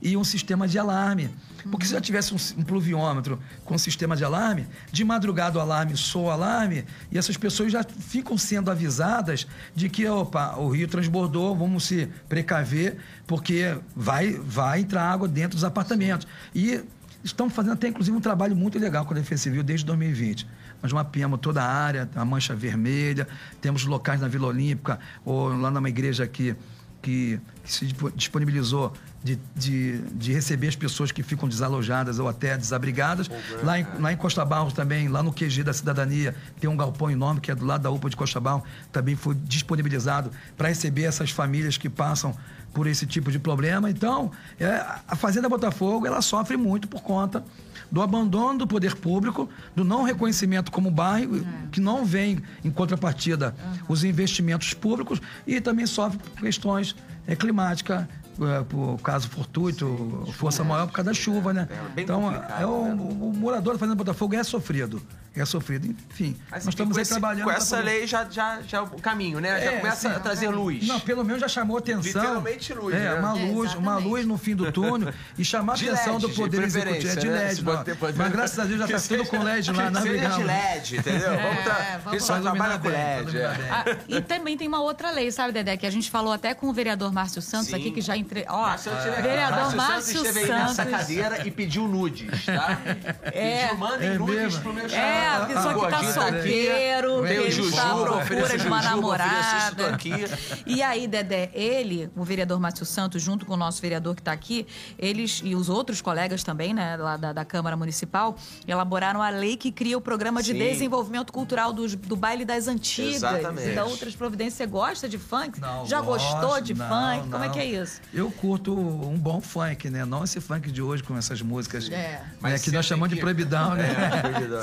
e um sistema de alarme. Porque se já tivesse um, um pluviômetro com um sistema de alarme, de madrugada o alarme soa o alarme e essas pessoas já ficam sendo avisadas de que, opa, o rio transbordou, vamos se precaver, porque vai, vai entrar água dentro dos apartamentos. E estamos fazendo até, inclusive, um trabalho muito legal com a Defesa Civil desde 2020. Nós mapeamos toda a área, a mancha vermelha, temos locais na Vila Olímpica, ou lá numa igreja aqui, que, se dispo- disponibilizou de, de, de receber as pessoas que ficam desalojadas ou até desabrigadas. Lá em, lá em Costa Barros também, lá no QG da Cidadania, tem um galpão enorme que é do lado da UPA de Costa Barros, também foi disponibilizado para receber essas famílias que passam por esse tipo de problema. Então, é, a Fazenda Botafogo, ela sofre muito por conta do abandono do poder público, do não reconhecimento como bairro, que não vem em contrapartida os investimentos públicos e também sofre por questões é, climáticas, é, por caso fortuito, força maior por causa da chuva, né? É, então, é o, né? o morador da Fazenda Botafogo é sofrido. É sofrido, enfim. Mas, nós estamos com aí esse- trabalhando. Com essa lei já, já, já é o caminho, né? Já É, começa sim. a trazer luz. Não, pelo menos já chamou atenção. Literalmente luz, É, né? uma É, luz, uma exatamente. luz no fim do túnel e chamar a atenção LED, do Poder de Executivo. É de né? LED, não. pode ter- pode- Mas graças a Deus já Que está tudo com LED lá, que na seja de. LED, entendeu? Vamos. É, vamos Pessoal lá. trabalha com LED. é. bem. Ah, e também tem uma outra lei, sabe, Dedé? Que a gente falou até com o vereador Márcio Santos Sim. aqui, que já entre... Ó, vereador Márcio Santos esteve aí nessa cadeira e pediu nudes, tá? É. Pediu, mandem É nudes pro meu É, a pessoa que tá aqui. solteiro, que está à procura de uma namorada. aqui. E aí, Dedé, ele, o vereador Márcio Santos, junto com o nosso vereador que está aqui, eles e os outros colegas também, né, lá da, da Câmara Municipal, elaboraram a lei que cria o programa de Sim. desenvolvimento cultural dos- do baile das antigas. Exatamente. E da outras providências. Você gosta de funk? Não, Já gostou gosto, de não, funk? Como é não. que é isso? Eu curto um bom funk, né? Não esse funk de hoje com essas músicas. É. né, Mas que nós chamamos de aqui. proibidão, né? É, proibidão.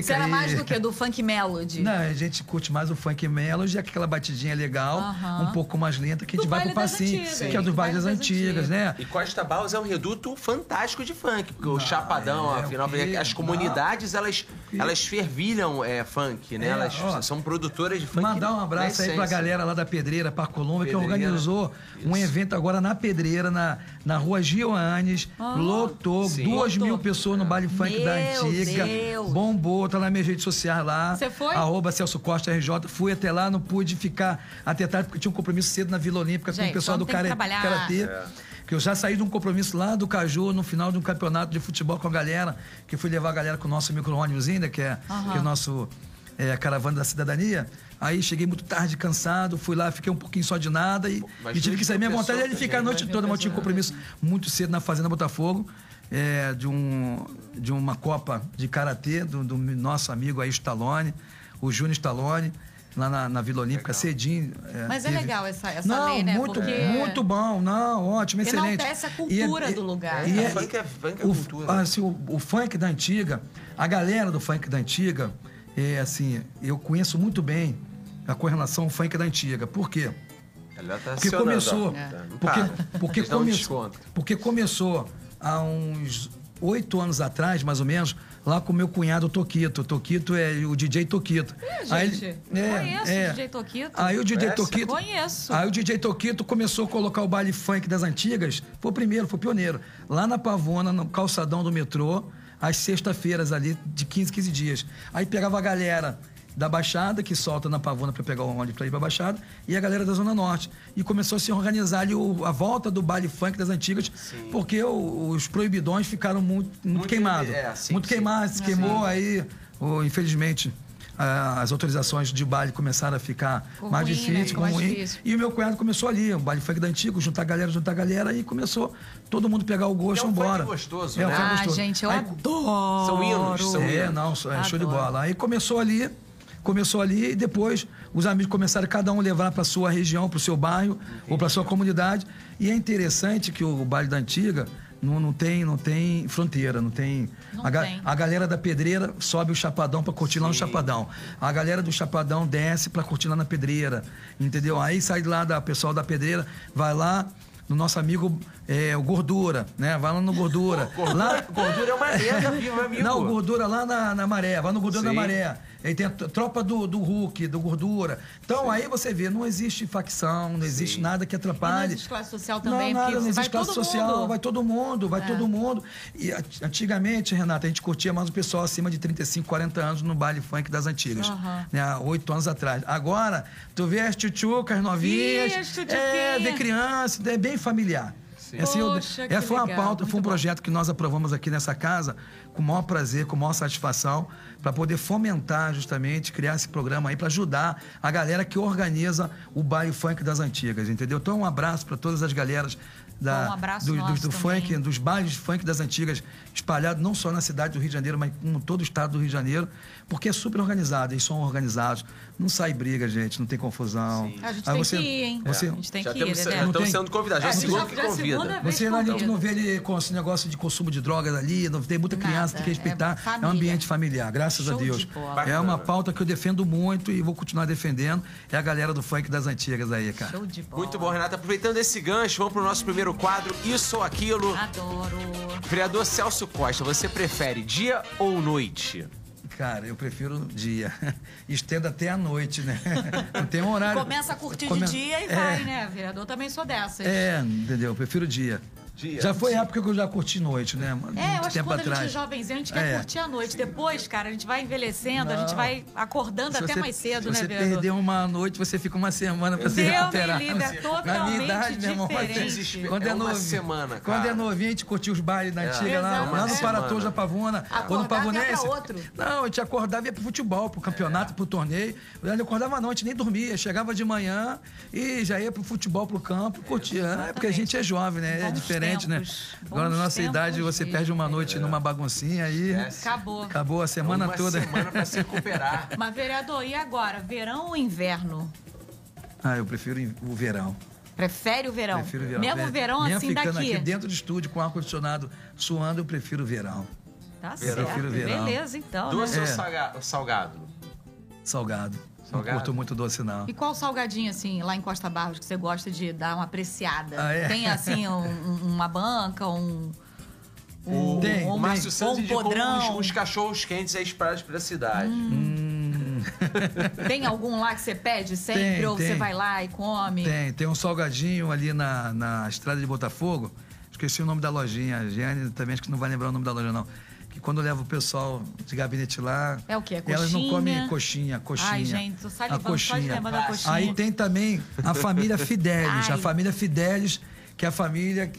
Você era e- mais do que? Do funk melody? Não, a gente curte mais o funk melody, aquela batidinha legal, Aham. um pouco mais lenta, que a Do gente vai baile pro passinho, antigas. que é Do dos bailes das antigas, antigas. né? E Costa Barros é um reduto fantástico de funk, porque o Chapadão, é, afinal, as comunidades, elas, elas fervilham é, funk, né? É, elas ó, são produtoras de funk. Mandar um abraço aí pra galera lá da Pedreira, Parco Colômbia, que Pedreira. organizou um Isso. evento agora na Pedreira, na, na rua Gioanes. lotou, Sim. duas Lotou. mil pessoas no baile funk da Meu antiga. Deus. Bombou, tá nas minhas redes sociais lá. Você foi? Arroba Celso Costa RJ. Fui até lá, não pude ficar até tarde, porque tinha um compromisso cedo na Vila Olímpica com Gente, o pessoal do que Cara-. Karatê. É. Que eu já saí de um compromisso lá do Caju, no final de um campeonato de futebol com a galera, que fui levar a galera com o nosso micro-ônibus ainda, que é, que é o nosso é, caravana da cidadania. Aí cheguei muito tarde, cansado, fui lá, fiquei um pouquinho só de nada e, e tive que sair. Minha vontade era de ficar a noite né? toda, mas eu tinha um compromisso muito cedo na Fazenda Botafogo, é, de, um, de uma Copa de Karatê do, do nosso amigo aí, Stallone, o Júnior Stallone, lá na, na Vila Olímpica, cedinho. é, Mas é teve- legal essa, essa não, lei, né? muito, Porque muito bom, não, ótimo, excelente. Enaltece a E cultura do lugar. E É, é, funk é- funk é o, cultura. assim, o, o funk da antiga, a galera do funk da antiga, é assim, eu conheço muito bem a correlação ao funk da antiga. Por quê? Ela tá Porque começou. Porque, porque, um come- porque começou há uns oito anos atrás, mais ou menos, lá com meu cunhado Toquito. Toquito é o DJ Toquito. Ih, gente, conheço o DJ Toquito. Aí o DJ Conhece? Toquito. Conheço. Aí o DJ Toquito começou a colocar o baile funk das antigas. Foi o primeiro, foi o pioneiro. Lá na Pavona, no calçadão do metrô, às sextas-feiras ali, de 15, 15 dias. Aí pegava a galera da Baixada, que solta na Pavona para pegar o ônibus para ir para Baixada, e a galera da Zona Norte. E começou a se organizar ali o- a volta do baile funk das antigas, porque o- os proibidões ficaram muito, muito, Muito queimados. é, sim, muito sim. queimados, se queimou aí, o- infelizmente. As autorizações de baile começaram a ficar Ficou mais ruim, né? difíceis, Ficou ficou mais ruim. difícil. E o meu cunhado começou ali, o baile funk da antigo, juntar a galera, juntar a galera, e começou todo mundo pegar o gosto, É um funk embora. gostoso, é, um né? Ah, gostoso. gente, eu Aí- adoro. São hinos, são é, hinos. não, é show de bola. Aí começou ali, começou ali e depois os amigos começaram cada um levar para sua região, para o seu bairro ou para sua comunidade. E é interessante que o baile da antiga não, não tem não tem fronteira, não tem. Não a, ga- tem. a galera da pedreira sobe o chapadão para curtir lá no chapadão. A galera do chapadão desce para curtir lá na pedreira, entendeu? Aí sai de lá da pessoal da pedreira, vai lá no nosso amigo é, o Gordura, né? Vai lá no Gordura. lá, Gordura é uma lenda, viu, meu amigo? não, gordura lá na, na maré, vai no gordura Sim. da maré. Aí tem a tropa do, do Hulk, do gordura. Então aí você vê, não existe facção, não existe nada que E não atrapalhe. existe classe social também, não, nada, não vai existe classe todo social, mundo. É. vai todo mundo, vai todo mundo. E antigamente, Renata, a gente curtia mais o pessoal acima de 35, 40 anos no baile funk das antigas. Aham. Né, oito anos atrás. Agora, tu vê as tchutchucas novinhas, Ih, as é, vê criança, é bem familiar. É eu- Poxa, essa foi uma legal, pauta, foi um bom. projeto que nós aprovamos aqui nessa casa com o maior prazer, com a maior satisfação, para poder fomentar justamente, criar esse programa aí para ajudar a galera que organiza o baile funk das antigas, entendeu? Então um abraço para todas as galeras da, Um abraço do, do- do funk, dos bailes de funk das antigas, espalhados não só na cidade do Rio de Janeiro, mas em todo o estado do Rio de Janeiro, porque é super organizado, eles são organizados, não sai briga, gente, não tem confusão. A gente Aí tem você- que ir, hein? Você, A gente tem já que temos, ir, já Dedé. Não estamos sendo convidados. Já É, é o segundo já- que já é convida. Segunda vez Você a gente não vê ele com esse negócio de consumo de drogas ali, não tem muita criança, Nada, tem que respeitar. é É, um ambiente familiar, graças Show a Deus. de. É uma pauta que eu defendo muito e vou continuar defendendo. É a galera do funk das antigas aí, cara. Show de bola. Muito bom, Renata. Aproveitando esse gancho, vamos pro nosso primeiro quadro, Isso ou Aquilo. Adoro. Vereador Celso Costa, você prefere dia ou noite? Cara, eu prefiro dia. Estenda até a noite, né? Não tem um horário. Começa a curtir Come- de dia e é, vai, né, vereador? Também sou dessas. É, entendeu? Eu prefiro dia. Dia. Já foi época que eu já curti noite, né? É, eu Muito acho que tempo quando a gente é atrás. jovenzinho, a gente quer É. curtir a noite. Depois, cara, a gente vai envelhecendo, a gente Não. vai acordando Se até você- mais cedo, se né, você vereador? perdeu uma noite, você fica uma semana pra se Deus me recuperar. livre, é Na minha totalmente idade, meu irmão, diferente. Desespero. Quando é, É uma novinho, semana, Quando é novinho, a gente curtia os bailes da antiga lá, Exato. lá no É. Paratoja Pavuna, ou no Acordar até Pavunense. pra outro. Não, a gente acordava e ia pro futebol, pro campeonato, pro torneio. Eu não acordava não, a gente nem dormia. Chegava de manhã e já ia pro futebol, pro campo, curtia. É porque a gente é jovem, né? É Bons diferente, tempos. né? Agora, na nossa idade, você mesmo. perde uma noite numa baguncinha aí. Acabou. Acabou a semana uma toda. semana pra se recuperar. Mas, vereador, e agora? Verão ou inverno? Ah, eu prefiro o verão. Prefere o verão? Prefiro o verão. Mesmo É, verão mesmo assim ficando daqui. aqui dentro do estúdio com ar-condicionado suando, eu prefiro o verão. Tá Verão. certo. Prefiro verão. Beleza, então. Doce né? ou É. salga- salgado? Salgado. Não curto muito doce, não. E qual salgadinho, assim, lá em Costa Barros, que você gosta de dar uma apreciada? Ah, é? Tem, assim, um- um- uma banca, um... O, Tem, o tem. Márcio Santos Um indicou podrão. uns, uns cachorros quentes aí espalhados pela cidade. Hum. Tem algum lá que você pede sempre? Tem, ou você tem. vai lá e come? Tem, tem um salgadinho ali na, na estrada de Botafogo. Esqueci o nome da lojinha. A Giane também acho que não vai lembrar o nome da loja, não. Que quando leva o pessoal de gabinete lá. É o quê? Elas não Coxinha? comem coxinha, coxinha. Ai, gente, tô a salivando só de coxinha. lembrar da coxinha. Aí tem também a família Fidelis. Ai. a família Fidelis que é a família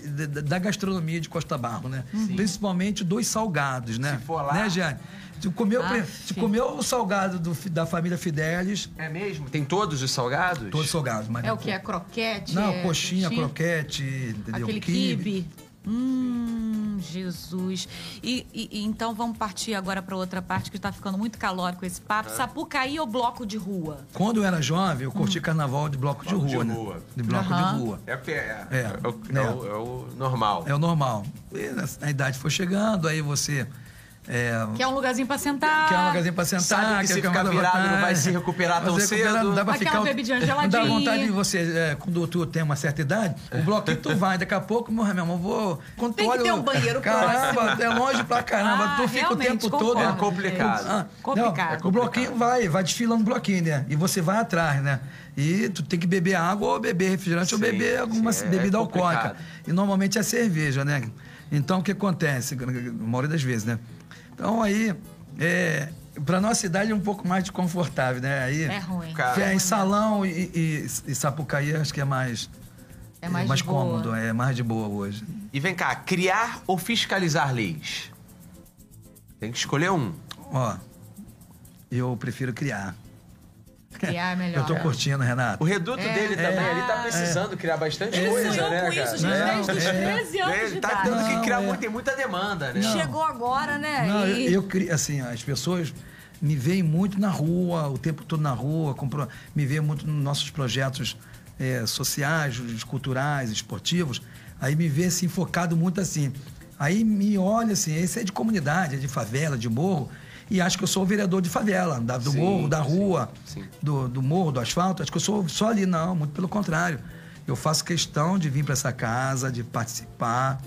da, gastronomia de Costa Barro, né? Principalmente dos salgados, né? Se for lá- Né, Jeane? Tu comeu, Ah, tu comeu o salgado do da família Fidelis, É mesmo? Tem todos os salgados? todos salgados. Mas É o que? É croquete? Não, é coxinha, croquete, entendeu? Aquele quibe. Hum, Jesus. E, e- então vamos partir agora para outra parte que está ficando muito calórico esse papo. Sapucaí ou bloco de rua? Quando eu era jovem, eu curti carnaval de bloco de Bloco de rua, né? rua. De bloco Aham. de rua. É, é, é, É, é o, né? é o- é o normal. É o normal. E na- a idade foi chegando, aí você. É, Que é um lugarzinho pra sentar. quer um lugarzinho pra sentar, Sabe que quer se ficar virado não vai se recuperar tão recuperar cedo. Não dá pra Aquela ficar, bebidinha Não dá vontade de você, é, quando tu tem uma certa idade, o bloquinho tu vai, daqui a pouco, meu irmão, eu vou... Quando tu Tem que olha ter um banheiro Caramba, é longe pra caramba, Ah, tu fica o tempo concordo. todo... É complicado. Ah, Complicado. não, o bloquinho vai, vai desfilando o bloquinho, né? E você vai atrás, né? E tu tem que beber água ou beber refrigerante ou Sim, beber alguma sim, é bebida complicado. alcoólica. E normalmente é cerveja, né? Então o que acontece? A maioria das vezes, né? Então aí, é, pra nossa idade é um pouco mais desconfortável, né? Aí, É ruim. É, em salão e, e, e Sapucaí acho que é mais, É mais de boa. cômodo, é mais de boa hoje. E vem cá, criar ou fiscalizar leis? Tem que escolher um. Ó, eu prefiro criar. Criar é melhor. Eu tô curtindo, Renato. O reduto É, dele é. também, ele tá precisando criar bastante Ele coisa, sonhou né, com cara? isso, gente, Não, desde os é. 13 anos Ele tá tendo que Não, criar é. muito, tem muita demanda, né? Chegou agora, né? Não, eu, E- eu cri- assim, as pessoas me veem muito na rua, o tempo todo na rua, compro- me veem muito nos nossos projetos sociais, culturais, esportivos, aí me vê assim, focado muito assim. Aí me olha assim, esse é de comunidade, é de favela, de morro, e acho que eu sou o vereador de favela, da- do Sim, morro, da sim, rua, sim. Do, do morro, do asfalto, acho que eu sou só ali, não, muito pelo contrário. Eu faço questão de vir para essa casa, de participar,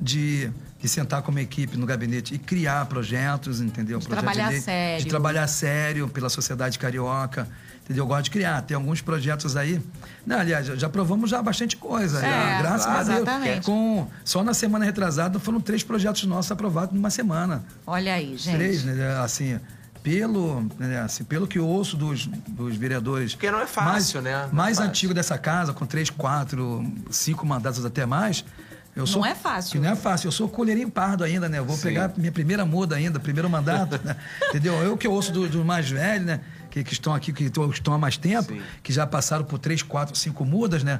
de, de sentar como equipe no gabinete e criar projetos, entendeu? De Projetos trabalhar lei, sério. De trabalhar sério pela sociedade carioca, entendeu? Eu gosto de criar. Tem alguns projetos aí. Não, aliás, já, aprovamos já bastante coisa. É, já, graças claro, a Deus. exatamente. Com, só na semana retrasada foram três projetos nossos aprovados numa semana. Olha aí, gente. Três, né? Assim, pelo, né, assim, pelo que eu ouço dos, dos vereadores. Porque não é fácil, mais, né? Não é Mais fácil. antigo dessa casa, com três, quatro, cinco mandatos até mais. Eu sou, Não é fácil. não é fácil. Eu sou colherinho pardo ainda, né? Eu vou pegar minha primeira muda ainda, primeiro mandato, né? Entendeu? Eu que ouço do, do mais velho, né? Que, que estão aqui, que estão há mais tempo, Sim. que já passaram por três, quatro, cinco mudas, né?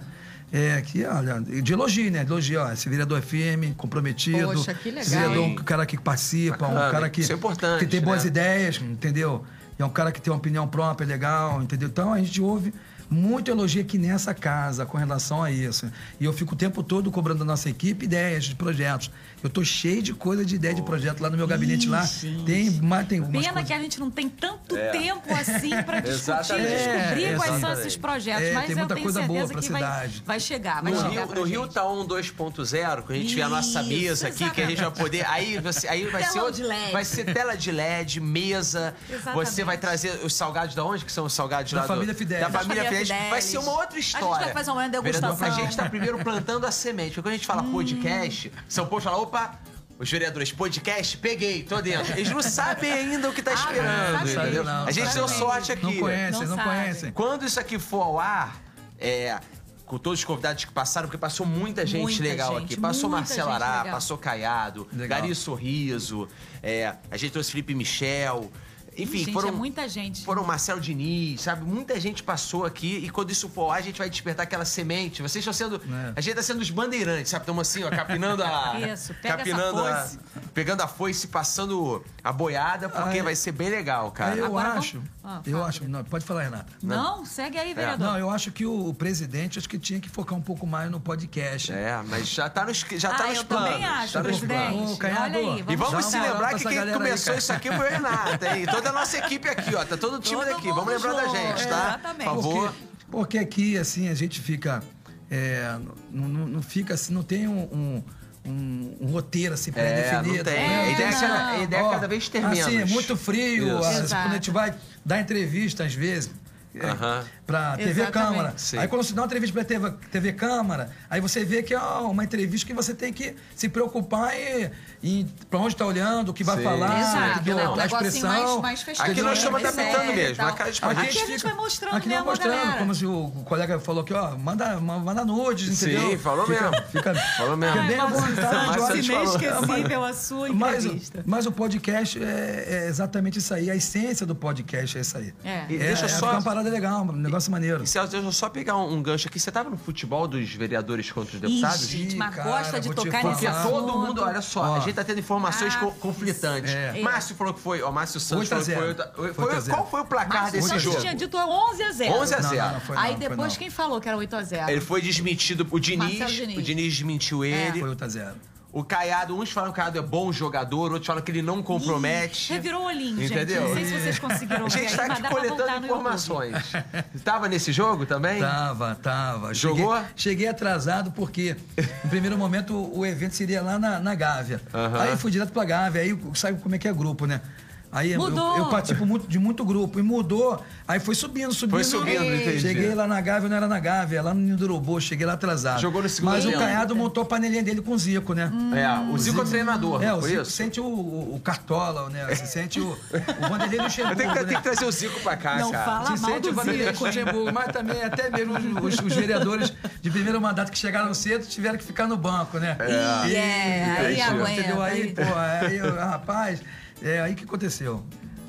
É, que, olha, de elogio, né? De elogio, ó, esse vereador é firme, comprometido. Poxa, que legal, vereador é um cara que participa, Bacana, um cara que, isso é importante, que tem boas né? ideias, entendeu? E é um cara que tem uma opinião própria, legal, entendeu? Então a gente ouve muito elogio aqui nessa casa com relação a isso. E eu fico o tempo todo cobrando da nossa equipe ideias de projetos. Eu tô cheio de coisa de ideia de projeto lá no meu gabinete lá. gente. Tem, mas tem Pena coisas. que a gente não tem tanto tempo assim para discutir Exatamente. descobrir É, quais são exatamente. esses projetos. É, Mas tem eu muita tenho coisa boa certeza pra que vai, cidade. vai chegar, vai No chegar Rio, pra no gente. Rio tá um 2.0, que a gente tiver a nossa Isso, mesa aqui, que a gente vai poder. Aí, você, aí vai Telão ser. outro- de LED. Vai ser tela de LED, mesa. Exatamente. Você vai trazer os salgados da onde? Que são os salgados Da lá família do, Fidelis. Da família Vai ser uma outra A gente história. vai fazer uma Vereador, degustação. A gente tá primeiro plantando a semente. Porque quando a gente fala podcast, São Paulo fala, opa. Os vereadores, podcast, peguei, tô dentro. Eles não sabem ainda o que tá Ah, esperando, entendeu? não a gente deu sorte aqui. Não conhecem, Não não, conhecem. Quando isso aqui for ao ar, é, com todos os convidados que passaram, porque passou muita gente Muita legal gente, aqui. Passou Marcelo Ará, legal. passou Caiado, Legal. Gari Sorriso, é, a gente trouxe Felipe Michel. Enfim, Gente, foram, é muita gente. foram Marcelo Diniz, sabe? Muita gente passou aqui e quando isso for a gente vai despertar aquela semente. Vocês estão sendo. É. A gente tá sendo os bandeirantes, sabe? Estamos assim, ó, capinando a. Isso, pega essa capinando a- foice. Pegando a foice, passando a boiada, porque Ah, é. vai ser bem legal, cara. eu Agora vamos- acho. Ah, eu acho. Não, pode falar, Renata. Não, segue aí, vereador. Não, eu acho que o, o presidente acho que tinha que focar um pouco mais no podcast. É, mas já tá nos, já tá ah, nos eu planos. também acho, tá nos presidente. planos. Olha aí, E vamos, vamos Dá se lembrar que quem aí, começou cara. isso aqui foi o Renato, hein? Toda a nossa equipe aqui, ó. Tá todo o time Todo daqui. Vamos lembrar da gente, tá? exatamente. Por favor. Porque, porque aqui, assim, a gente fica. é, não, não- não fica assim, não tem um. um- um- um roteiro assim É, pré-definido. não tem. né? A ideia é Tem cada- assim, a ideia é ó, cada vez ter menos. Assim, é muito frio. Exato. quando a gente vai dar entrevista, às vezes. É, Aham. pra TV Exatamente. Câmara. Sim. Aí quando você dá uma entrevista pra TV, TV Câmara, aí você vê que é uma entrevista que você tem que se preocupar em, em pra onde tá olhando, o que vai Sim. falar, Exato. entendeu? Não, a negocinho expressão. mais, mais. Aqui nós estamos né? adaptando Sério e mesmo, a Aqui, pau. Aqui a gente vai mostrando aqui mesmo, mostrando, galera. como se o colega falou aqui, ó, manda, manda nudes, Sim, entendeu? falou fica, mesmo. Fica, Falou mesmo. fica bem à vontade. Te falou. Inesquecível a sua Mas, entrevista. mas o podcast é, é exatamente isso aí. A essência do podcast é isso aí. É. E É, deixa é, só- fica uma parada legal, um negócio maneiro. E Celso, deixa eu só pegar um, um gancho aqui. Você tava no futebol dos vereadores contra os deputados? Ih, gente, mas Cara, gosta de tocar nesse Porque todo mundo, olha só, Ó. a gente tá tendo informações Ah, co- conflitantes. É. Márcio falou que foi, ó, Márcio Santos 8 a falou que foi. 0. oito- foi- 8 a 0. qual foi o placar Márcio desse Santos jogo? tinha dito 11 a 0. 11 a Não, 0. não, não foi Aí não, foi depois quem falou que era 8 a 0 Ele foi desmentido, o Diniz, Diniz. o Diniz desmentiu ele. Foi 8 a 0. O Caiado, uns falam que o Caiado é bom jogador, outros falam que ele não compromete. Revirou o olhinho, Entendeu? gente. Não sei se vocês conseguiram A ver gente aí, tá mas aqui dá pra coletando no informações. Tava nesse jogo também? Tava, tava. Jogou? Cheguei, cheguei atrasado porque, no primeiro momento, o, o evento seria lá na, na Gávea. Aham. Aí fui direto pra Gávea, aí sabe como é que é grupo, né? Aí eu- Mudou. eu, participo muito, de muito grupo e mudou. Aí foi subindo, subindo. Foi subindo, entendi. Cheguei lá na Gávea, não era na Gávea, lá no Ninho do Urubu, cheguei lá atrasado. Jogou no segundo Mas o. Caiado montou a panelinha dele com o Zico, né? É, o Zico é o treinador, É, o Zico isso? sente o, o, o Cartola, né? Você sente o, o Vanderlei Luxemburgo, tenho que, né? tenho que trazer o Zico pra cá, Não cara. fala Se mal sente do o Vanderlei. Luxemburgo, mas também até mesmo os, os- os vereadores de primeiro mandato que chegaram cedo tiveram que ficar no banco, né? Ih, é, aí pô, aguenta, Entendeu? Aí, aí- pô, aí, rapaz, é aí que aconteceu.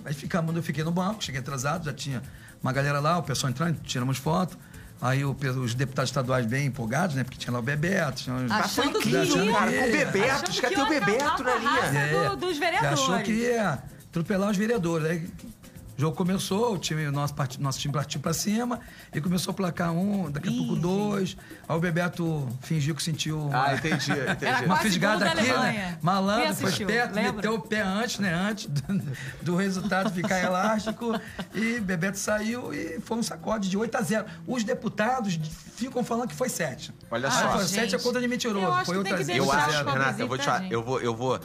Aí ficamos, eu fiquei no banco, cheguei atrasado, já tinha uma galera lá, o pessoal entrando, tiramos foto. Aí o os deputados estaduais bem empolgados, né? Porque tinha lá o Bebeto, tinha os... Achando Foi que ia. cara. Com o Achando Bebeto, os caras têm o Bebeto na linha. Do, dos vereadores. achou que ia atropelar os vereadores. Aí o jogo começou, o, time, o nosso, part- nosso time partiu pra cima e começou a placar um, daqui a pouco Ih, dois. Aí o Bebeto fingiu que sentiu Ah, entendi, entendi. Uma fisgada aqui, né? Malandro, foi esperto, Lembra? meteu o pé antes, né? Antes do, do resultado ficar elástico. E Bebeto saiu e foi um sacode de 8 a 0. Os deputados ficam falando que foi 7. Olha Ah, só. Foi gente. 7 é conta de mentiroso. Eu acho foi que 8 tem a que 0. Eu acho, Renata, eu vou, te falar, eu vou, eu vou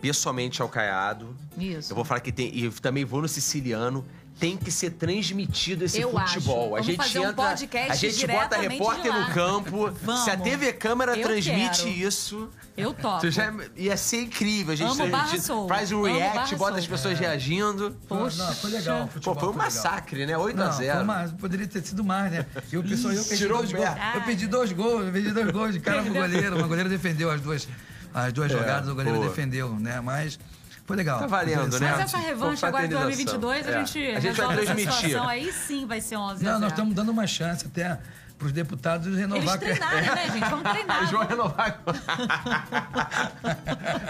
pessoalmente ao Caiado. Isso. Eu vou falar que tem. E também vou no siciliano. Tem que ser transmitido esse Eu futebol. acho. A gente fazer um entra. podcast a gente bota repórter no campo. Vamos. Se a TV câmera Eu transmite quero. isso. Eu topo. Já, ia ser incrível. A gente, Amo a gente faz um react, bota as pessoas reagindo. Poxa. Não, foi legal. o Pô, futebol foi um legal. massacre, né? 8 a Não, 0 foi uma- poderia ter sido mais, né? Eu, pessoal, eu pedi tirou dois o gols. Eu pedi dois gols, eu pedi dois gols de cara pro goleiro. Uma goleira defendeu as duas, as duas jogadas, o goleiro É, boa. defendeu, né? Mas foi legal. Tá valendo, né? Mas essa revanche agora em 2022, a É. gente, A gente vai transmitir. situação. Aí sim vai ser 11 a Não, 0. nós estamos dando uma chance até pros deputados Eles renovar. treinarem, né, gente? Vamos treinar. Eles vão renovar.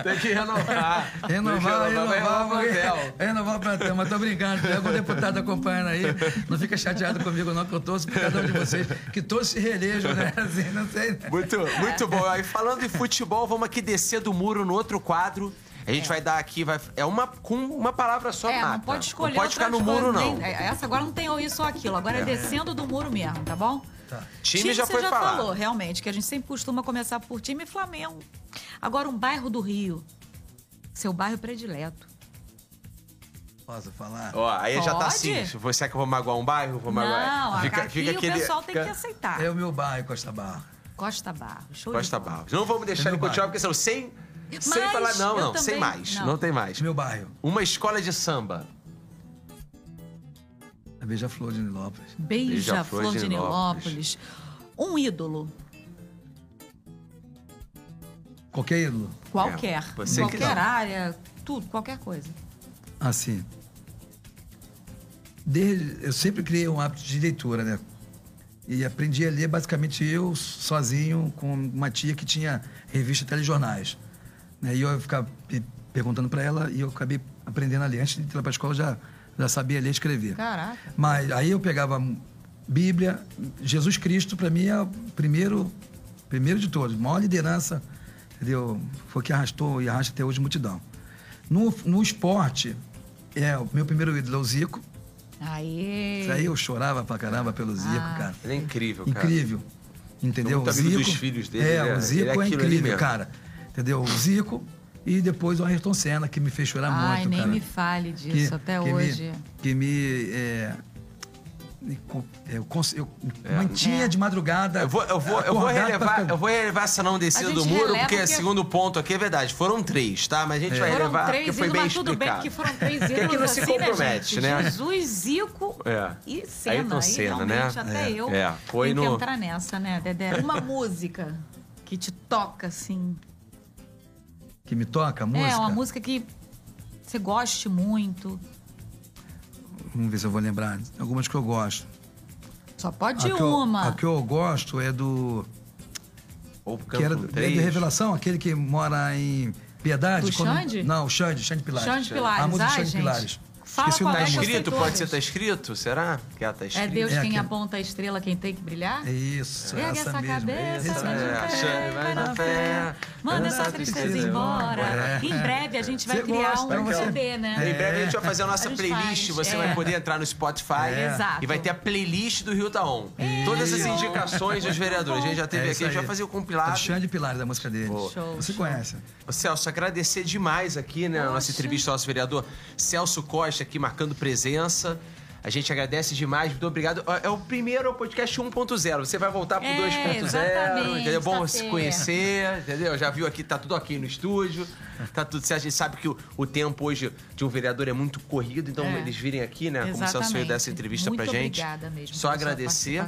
Tem que renovar. Renovar, Tem que renovar, renovar o porque- plantel. renovar o plantel, mas tô brincando, tem algum deputado acompanhando aí, não fica chateado comigo não, que eu torço por cada um de vocês, que todos se reelejam, né, assim, não sei, né? Muito, muito bom. Aí falando em futebol, vamos aqui descer do muro no outro quadro. A gente é. vai dar aqui, vai, é uma com uma palavra só é, mata. Não pode escolher. Não pode ficar no muro, não. Nem, essa agora não tem ou isso ou aquilo. Agora é, é descendo do muro mesmo, tá bom? Tá. Time, time já foi já falado. falou, realmente, que a gente sempre costuma começar por time Flamengo. Agora, um bairro do Rio. Seu bairro predileto. Posso falar? Ó, aí Pode? já tá assim. Você é que eu vou magoar um bairro? Vou magoar. Não, fica, aqui fica aquele, o pessoal tem que aceitar. É o meu bairro, Costa Barra. Costa Barra. Show Costa Barra. Não vamos deixar é ele continuar, porque são 100... Sem falar, não, não, também, sem mais. Não. não tem mais. Meu bairro. Uma escola de samba. A Beija-Flor de Nilópolis. Beija-Flor Beija de Nilópolis. Um ídolo. Qualquer ídolo? Qualquer. É, qualquer área, tudo, qualquer coisa. Assim. Desde, eu sempre criei um hábito de leitura, né? E aprendi a ler basicamente eu sozinho com uma tia que tinha revista telejornais. Né? E eu ficava pe- perguntando para ela e eu acabei aprendendo a ler. Antes de ir para a escola, eu já, já sabia ler e escrever. Caraca. Mas aí eu pegava Bíblia, Jesus Cristo, para mim, é o primeiro, primeiro de todos, maior liderança, entendeu? Foi que arrastou e arrasta até hoje multidão. No, no esporte, é o meu primeiro ídolo é o Zico. Aê. Isso aí eu chorava pra caramba pelo Zico, Ah. cara. Ele é incrível, cara. Incrível. Entendeu? Muito O Zico. dos filhos dele, É, é- o Zico ele é é, ali incrível, mesmo. cara. Entendeu? O Zico e depois o Ayrton Senna, que me fez chorar Ai, muito, nem cara. me fale disso até que hoje. Me, que me. é, eu, eu mantinha de madrugada. É. Eu vou, eu vou, eu vou pra relevar, ficar- eu vou relevar essa não descida A do muro, porque, porque- segundo ponto aqui é verdade. Foram três, tá? Mas a gente vai Foram relevar três porque foi bem mas tudo bem explicado. que foram três Porque ídolos aqui não se assim, compromete, né, né? gente? Jesus, Zico É. e Senna. Ayrton Senna, né? realmente, até eu É, foi tenho que no- entrar nessa, né, Dedé? Uma música que te toca, assim. Que me toca a música. É, uma música que você goste muito. Vamos ver se eu vou lembrar. Algumas que eu gosto. Só pode a que eu- uma. a que eu gosto é do. Ou Que era é do Revelação, aquele que mora em Piedade. Do Xande? Não, o Xande, Xande Pilares. Xande Pilares, A música do ai, Xande gente. Pilares. Fala Esqueci o qual Tá é sei escrito? Pode ser tá escrito? Será? Que ela tá É escrito. Deus É quem aquele- aponta a estrela, quem tem que brilhar? É isso, Ergue essa, essa mesmo. cabeça, essa É, fé, vai na fé. Manda essa tristeza embora. embora. Em breve a gente vai Você criar gosta, um CD, né? Em breve a gente vai fazer a nossa A playlist. faz, Você é. vai poder entrar no Spotify. É. Exato. E vai ter a playlist do Rio Taon. Todas as indicações dos vereadores. A gente já teve É aqui, a gente vai fazer o É do compilado. Xande Pilares, da música dele. Show, Você conhece. Ô, Celso, agradecer demais aqui, né, a nossa entrevista ao nosso vereador Celso Costa aqui marcando presença. A gente agradece demais, muito obrigado. É o primeiro podcast 1.0. Você vai voltar pro É, 2.0, exatamente, entendeu? É bom tá se certo. conhecer, entendeu? Já viu aqui, tá tudo aqui no estúdio. Tá tudo certo. A gente sabe que o, o tempo hoje de um vereador é muito corrido, então É. eles virem aqui, né? Como o Celso veio Exatamente. dessa entrevista Muito pra gente. obrigada mesmo Só pela agradecer.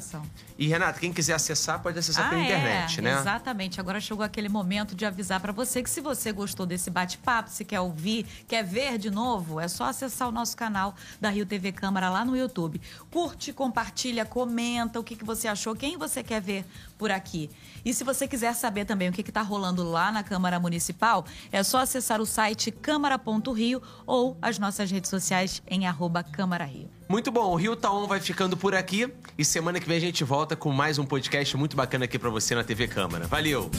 E, Renata, quem quiser acessar, pode acessar pela Ah, internet, é, né? Exatamente. Agora chegou aquele momento de avisar pra você que se você gostou desse bate-papo, se quer ouvir, quer ver de novo, é só acessar o nosso canal da Rio TV Câmara lá no YouTube. Curte, compartilha, comenta o que, que você achou, quem você quer ver por aqui. E se você quiser saber também o que está rolando lá na Câmara Municipal, é só acessar o site câmara.rio ou as nossas redes sociais em arroba Câmara Rio. Muito bom, o Rio Taon vai ficando por aqui e semana que vem a gente volta com mais um podcast muito bacana aqui pra você na TV Câmara. Valeu!